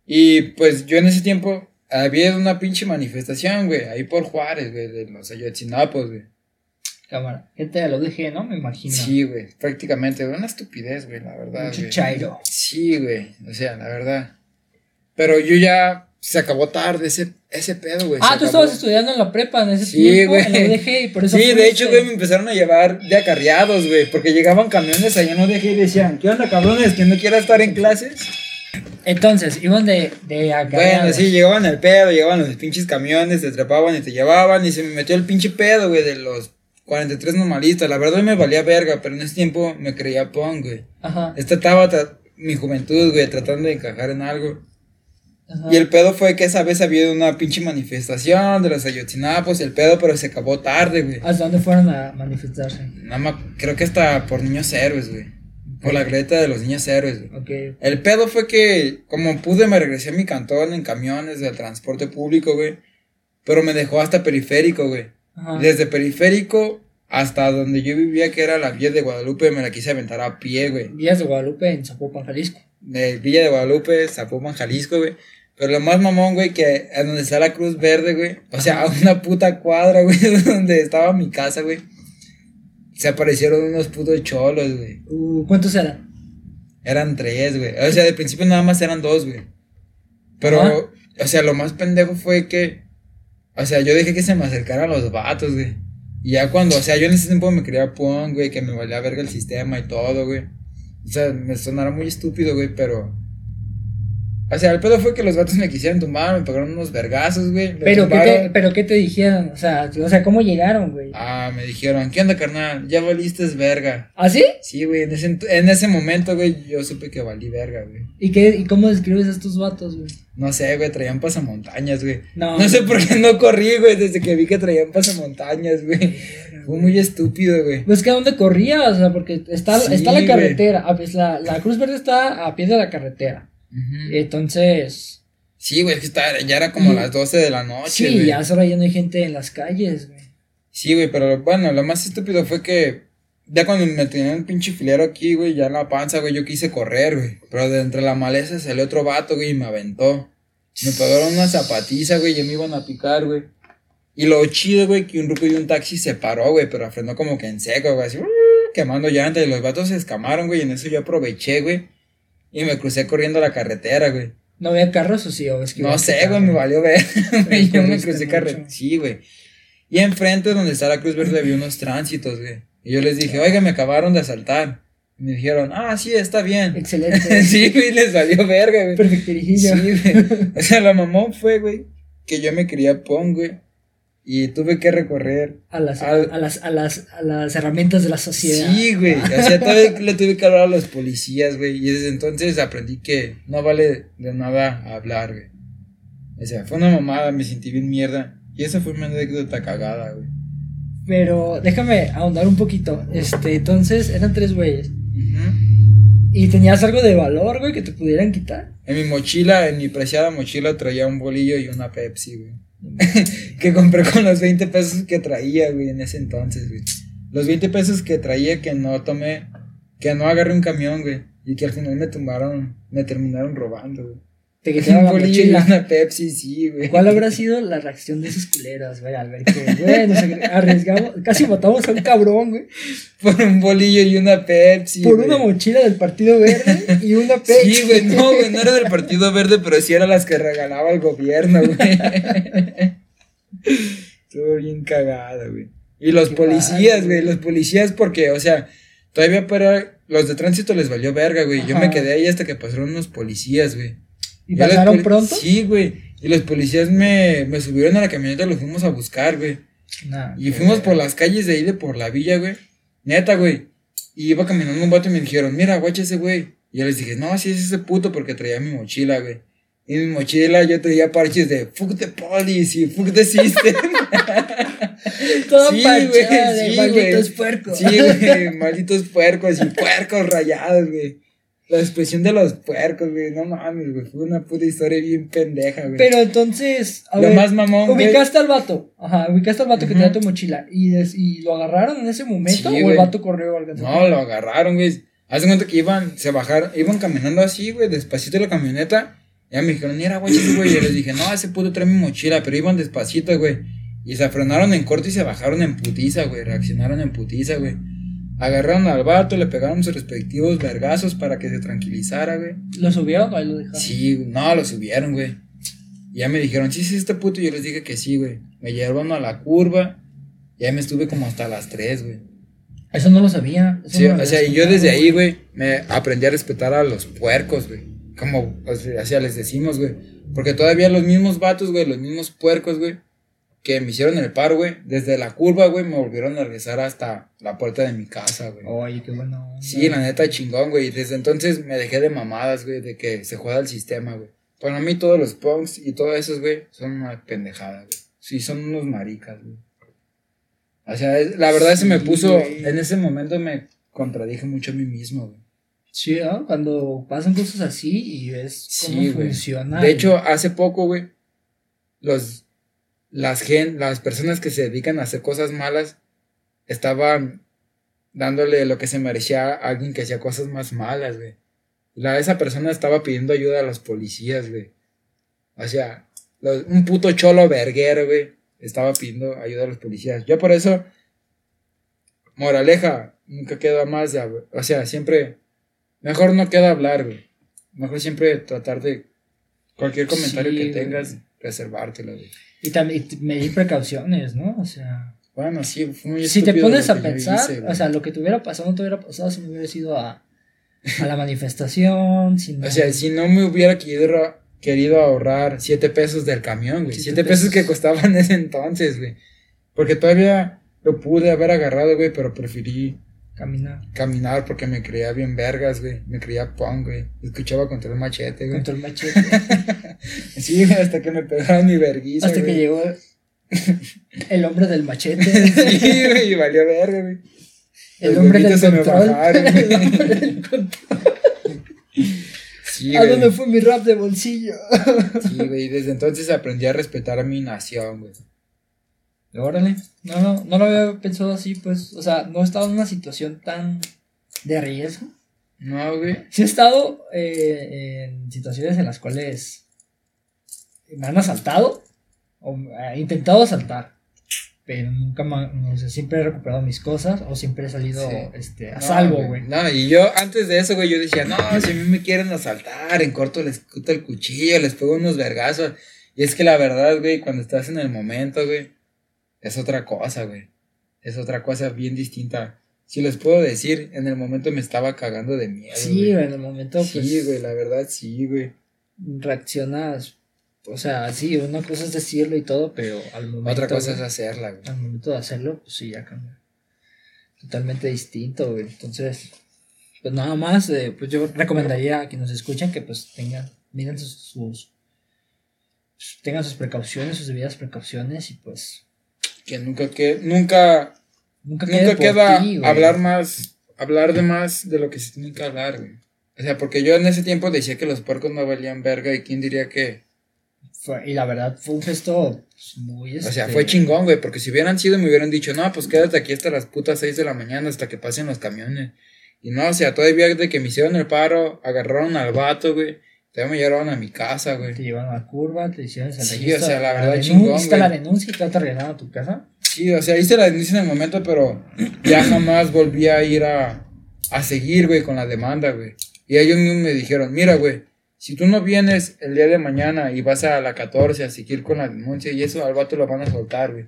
Y pues yo en ese tiempo había una pinche manifestación, güey, ahí por Juárez, güey, de los Ayotzinapos, güey. Cámara. Gente lo dije, ¿no? Me imagino. Sí, güey, prácticamente, una estupidez, güey, la verdad. Mucho güey. chairo. Sí, güey, o sea, la verdad. Pero yo ya se acabó tarde ese, ese pedo, güey. Ah, tú acabó. estabas estudiando en la prepa en ese Sí, tiempo, güey. en UDG, y por eso Sí, de hecho, güey, me empezaron a llevar de acarreados, güey, porque llegaban camiones allá en ODG y decían, ¿qué onda, cabrones? ¿Quién no quiera estar en clases? Entonces, iban de, de Bueno, acarreados. sí, llegaban al pedo, llegaban los pinches camiones, te trepaban y te llevaban y se me metió el pinche pedo, güey, de los 43 normalistas. La verdad me valía verga, pero en ese tiempo me creía punk, güey. Ajá. Esta estaba mi juventud, güey, tratando de encajar en algo. Ajá. Y el pedo fue que esa vez había una pinche manifestación de los ayotzinapos y el pedo, pero se acabó tarde, güey. ¿Hasta dónde fueron a manifestarse? Nada más, creo que hasta por niños héroes, güey. Por la grieta de los niños héroes, güey. Ok. El pedo fue que, como pude, me regresé a mi cantón en camiones del transporte público, güey. Pero me dejó hasta periférico, güey. Ajá. Desde periférico hasta donde yo vivía, que era la Villa de Guadalupe, me la quise aventar a pie, güey. Vías de Guadalupe en Zapopan, Jalisco. De Villa de Guadalupe, Zapopan, Jalisco, güey. Pero lo más mamón, güey, que a donde está la Cruz Verde, güey. O sea, a una puta cuadra, güey, de donde estaba mi casa, güey. Se aparecieron unos putos cholos, güey. Uh, ¿Cuántos eran? Eran tres, güey. O sea, de principio nada más eran dos, güey. Pero, o sea, lo más pendejo fue que. O sea, yo dejé que se me acercaran los vatos, güey. Y ya cuando, o sea, yo en ese tiempo me creía punk, güey, que me valía verga el sistema y todo, güey. O sea, me sonara muy estúpido, güey, pero. O sea, el pedo fue que los vatos me quisieran tumbar, me pegaron unos vergazos, güey. ¿Pero qué, te, ¿Pero qué te dijeron? O sea, o sea, ¿cómo llegaron, güey? Ah, me dijeron, ¿qué onda, carnal? Ya valiste verga. ¿Ah, sí? Sí, güey, en ese, en ese momento, güey, yo supe que valí verga, güey. ¿Y, qué, ¿Y cómo describes a estos vatos, güey? No sé, güey, traían pasamontañas, güey. No. No sé por qué no corrí, güey, desde que vi que traían pasamontañas, güey. Fue muy estúpido, güey. Pues que a dónde corría, o sea, porque está, Sí, está la carretera, ah, pues la, la Cruz Verde está a pie de la carretera. Entonces, Sí, güey, es que estaba- ya era como las 12 de la noche, sí, güey. ya ahora ya no hay gente en las calles, güey. Sí, güey, pero bueno, lo más estúpido fue que ya cuando me tenían un pinche filero aquí, güey, ya en la panza, güey, yo quise correr, güey. Pero de entre la maleza salió otro vato, güey, y me aventó. Me pegaron una zapatiza, güey, y me iban a picar, güey. Y lo chido, güey, que un ruco y un taxi se paró, güey, pero frenó como que en seco, güey, así, "Uh", quemando llantas. Y los vatos se escamaron, güey, y en eso yo aproveché, güey. Y me crucé corriendo la carretera, güey. ¿No había carros o sí? O es que No sé, güey, me valió ver. yo me crucé carretera. Sí, güey. Y enfrente donde está la Cruz Verde había unos tránsitos, güey. Y yo les dije, oiga, me acabaron de asaltar. Y me dijeron, ah, sí, está bien. Excelente. sí, güey, les valió verga, güey. Perfectirijillo. Sí, güey. O sea, la mamón fue, güey, que yo me quería pon, güey. Y tuve que recorrer. A las, Al- a, las, a, las, a las herramientas de la sociedad. Sí, güey. O sea, todavía le tuve que hablar a los policías, güey. Y desde entonces aprendí que no vale de nada hablar, güey. O sea, fue una mamada, me sentí bien mierda. Y esa fue una anécdota cagada, güey. Pero déjame ahondar un poquito. Este, entonces eran tres güeyes. ¿Y tenías algo de valor, güey, que te pudieran quitar? En mi mochila, en mi preciada mochila, traía un bolillo y una Pepsi, güey. que compré con los 20 pesos que traía, güey, en ese entonces, güey. Los 20 pesos que traía que no tomé, que no agarré un camión, güey. Y que al final me tumbaron, me terminaron robando, güey. Te quitaron Un la bolillo y mochila. una Pepsi, sí, güey. ¿Cuál habrá sido la reacción de esos culeros, güey? Al ver que, güey, nos arriesgamos, casi matamos a un cabrón, güey, Por un bolillo y una Pepsi. por güey. una mochila del Partido Verde y una Pepsi. Sí, güey, no, güey, no era del Partido Verde, pero sí eran las que regalaba el gobierno, güey. Estuvo bien cagada, güey. Y los Qué policías, mal, güey, los policías porque, o sea, todavía para los de tránsito les valió verga, güey. Yo me quedé ahí hasta que pasaron unos policías, güey. ¿Y Ya pasaron pronto? Sí, güey. Y los policías me, me subieron a la camioneta y los fuimos a buscar, güey. Nah, Y fuimos por las calles de ahí de por la villa, güey. Neta, güey. Y iba caminando un vato y me dijeron, mira, guacha ese güey. Y yo les dije, no, sí es ese puto porque traía mi mochila, güey. Y en mi mochila yo traía parches de fuck the police y fuck the system. Todo Sí, güey, sí, malditos puercos. sí, güey, malditos puercos y puercos rayados, güey. La expresión de los puercos, güey. No mames, güey. Fue una puta historia bien pendeja, güey. Pero entonces, a Lo ver, más mamón, güey. ubicaste al vato. Ajá, ubicaste al vato que Ujú. tenía tu mochila. ¿Y, des- ¿Y lo agarraron en ese momento? Sí, ¿O el vato corrió así? No, lo agarraron, güey. Hace cuenta que iban, se bajaron, iban caminando así, güey, despacito la camioneta. Ya me dijeron, mira, güey, güey. Y les dije, no, ese puto trae mi mochila, pero iban despacito, güey. Y se frenaron en corto y se bajaron en putiza, güey. Reaccionaron en putiza, güey. Agarraron al vato, le pegaron sus respectivos vergazos para que se tranquilizara, güey. ¿Lo subieron o ahí lo dejaron? Sí, no, lo subieron, güey. Y ya me dijeron, sí, sí, este puto. Y yo les dije que sí, güey. Me llevaron a la curva. Y ahí me estuve como hasta las 3, güey. Eso no lo sabía. Sí, no lo o sea, y yo desde ahí, güey, me aprendí a respetar a los puercos, güey. Como, o sea, les decimos, güey. Porque todavía los mismos vatos, güey, los mismos puercos, güey, que me hicieron el paro, güey, desde la curva, güey, me volvieron a regresar hasta la puerta de mi casa, güey. Oye, qué bueno. Sí, la neta chingón, güey. Desde entonces me dejé de mamadas, güey, de que se juega el sistema, güey. Para mí todos los punks y todos esos, güey, son una pendejada, güey. Sí, son unos maricas, güey. O sea, es- la verdad se me puso, güey. en ese momento me contradije mucho a mí mismo, güey. Sí, ¿no? Cuando pasan cosas así y ves cómo Sí, güey. funciona. De hecho, hace poco, güey, los, las gen, las personas que se dedican a hacer cosas malas estaban dándole lo que se merecía a alguien que hacía cosas más malas, güey. La, esa persona estaba pidiendo ayuda a los policías, güey. O sea, los- un puto cholo verguero, güey, estaba pidiendo ayuda a los policías. Yo por eso, moraleja, nunca queda más de, o sea, siempre, mejor no queda hablar, güey. Mejor siempre tratar de cualquier comentario Sí, que güey. Reservártelo, güey. Y también medir precauciones, ¿no? O sea, Bueno, sí, fue muy si te pones a pensar, hice, o sea, lo que te hubiera pasado no te hubiera pasado si no hubieras ido a, a la manifestación, si no- O sea, si no me hubiera querido, querido ahorrar siete pesos del camión, güey. Siete Siete pesos pesos. que costaban en ese entonces, güey. Porque todavía lo pude haber agarrado, güey, pero preferí caminar caminar porque me creía bien vergas, güey. Me creía punk, güey. Escuchaba contra el machete, güey. contra el machete Sí, hasta que me pegaron mi verguiza, hasta que llegó el hombre del machete, Sí, güey, y valió verga, güey. el Los hombre del huevitos se me control. bajaron, güey. El hombre del control. Sí, ¿A dónde fue mi rap de bolsillo? Sí, güey. y Desde entonces aprendí a respetar a mi nación, güey. Órale. No, no, no lo había pensado así, pues. O sea, no he estado en una situación tan de riesgo. No, güey. Sí he estado eh, en situaciones en las cuales me han asaltado o he intentado asaltar, pero nunca me, no sé, siempre he recuperado mis cosas o siempre he salido Sí. este, a No, salvo, güey. No, y yo antes de eso, güey, yo decía, no, si a mí me quieren asaltar, en corto les quito el cuchillo, les pego unos vergazos. Y es que la verdad, güey, cuando estás en el momento, güey, es otra cosa, güey. Es otra cosa bien distinta. Si les puedo decir, en el momento me estaba cagando de miedo. Sí, güey, en el momento pues Sí, güey, la verdad, sí, güey. reaccionas, o sea, sí, una cosa es decirlo y todo, pero al momento, Otra cosa es hacerla, güey. al momento de hacerlo, pues sí, ya cambia. Totalmente distinto, güey. Entonces, pues nada más, eh, pues yo recomendaría a quienes nos escuchen que pues tengan, miren sus, sus- pues, tengan sus precauciones, sus debidas precauciones y pues Que nunca, que, nunca, nunca, nunca queda ti, hablar más, hablar de más de lo que se tiene que hablar, güey. O sea, porque yo en ese tiempo decía que los puercos no valían verga y quién diría que... Fue- y la verdad fue un gesto muy... O sea, este, fue chingón, güey, porque si hubieran sido me hubieran dicho, no, pues quédate aquí hasta las putas 6 de la mañana hasta que pasen los camiones. Y no, o sea, todavía de que me hicieron el paro, agarraron al vato, güey, todavía me llevaron a mi casa, Te güey. llevaron a la curva, te hicieron el Sí, registro, o sea, la verdad, denun- chingón, hiciste la denuncia y te te regresaron a tu casa. Sí, o sea, hice la denuncia en el momento, pero ya jamás volví a ir a, a seguir, güey, con la demanda, güey. Y ellos mismos me dijeron, mira, güey, si tú no vienes el día de mañana y vas a la 14 a seguir con la denuncia y eso, al vato lo van a soltar, güey.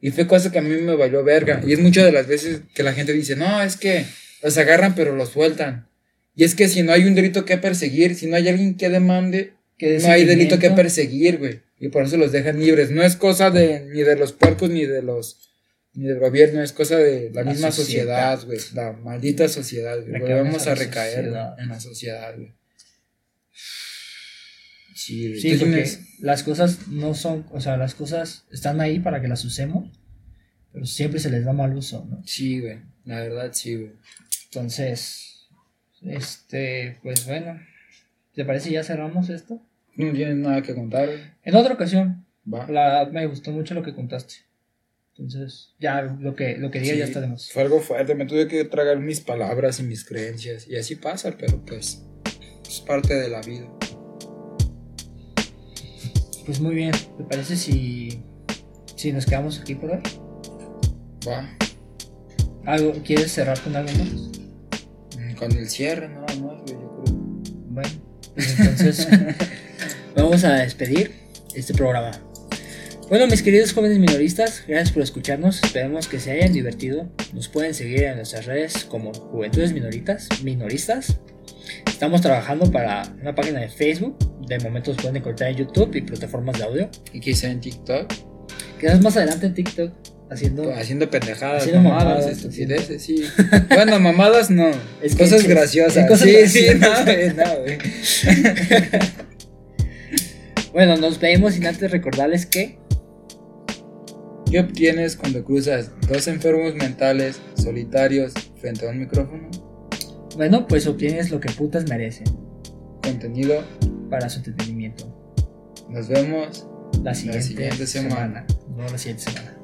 Y fue cosa que a mí me valió verga. Y es muchas de las veces que la gente dice, no, es que los agarran pero los sueltan. Y es que si no hay un delito que perseguir, si no hay alguien que demande, Que no hay delito que perseguir, güey. Y por eso los dejan libres. No es cosa de ni de los puercos ni de los ni del gobierno, es cosa de la, La misma sociedad. güey. La maldita sociedad, güey. Volvemos a recaer sociedad. en la sociedad, güey. Sí. Sí, porque las cosas no son, o sea, las cosas están ahí para que las usemos, pero siempre se les da mal uso, ¿no? Sí, güey. La verdad, sí, güey. Entonces, este, pues bueno, ¿te parece ya cerramos esto? No tienes nada que contar, güey. En otra ocasión, Va. la verdad me gustó mucho lo que contaste. Entonces, ya lo que, lo que diga Sí, ya está de más. Fue algo fuerte, me tuve que tragar mis palabras y mis creencias. Y así pasa, pero pues es parte de la vida. Pues muy bien, ¿te parece si, si nos quedamos aquí por hoy? Va. ¿Algo, ¿Quieres cerrar con algo más? Mm, Con el cierre, nada más, yo creo. Bueno, pues entonces vamos a despedir este programa. Bueno, mis queridos jóvenes minoristas, gracias por escucharnos. Esperemos que se hayan divertido. Nos pueden seguir en nuestras redes como Juventudes Minoritas, Minoristas. Estamos trabajando para una página de Facebook. De momento nos pueden encontrar en YouTube y plataformas de audio. Y quizá en TikTok, Quizás más adelante en TikTok haciendo. haciendo pendejadas, Haciendo mamadas, mamadas, estupideces, sí. Bueno, mamadas no. Es que cosas graciosas. cosas sí, sí, no, no, güey. Bueno, nos vemos sin antes recordarles que ¿Qué obtienes cuando cruzas dos enfermos mentales solitarios frente a un micrófono? Bueno, pues obtienes lo que putas merecen Contenido. para su entretenimiento. Nos vemos. La siguiente, siguiente semana. semana. No la siguiente semana.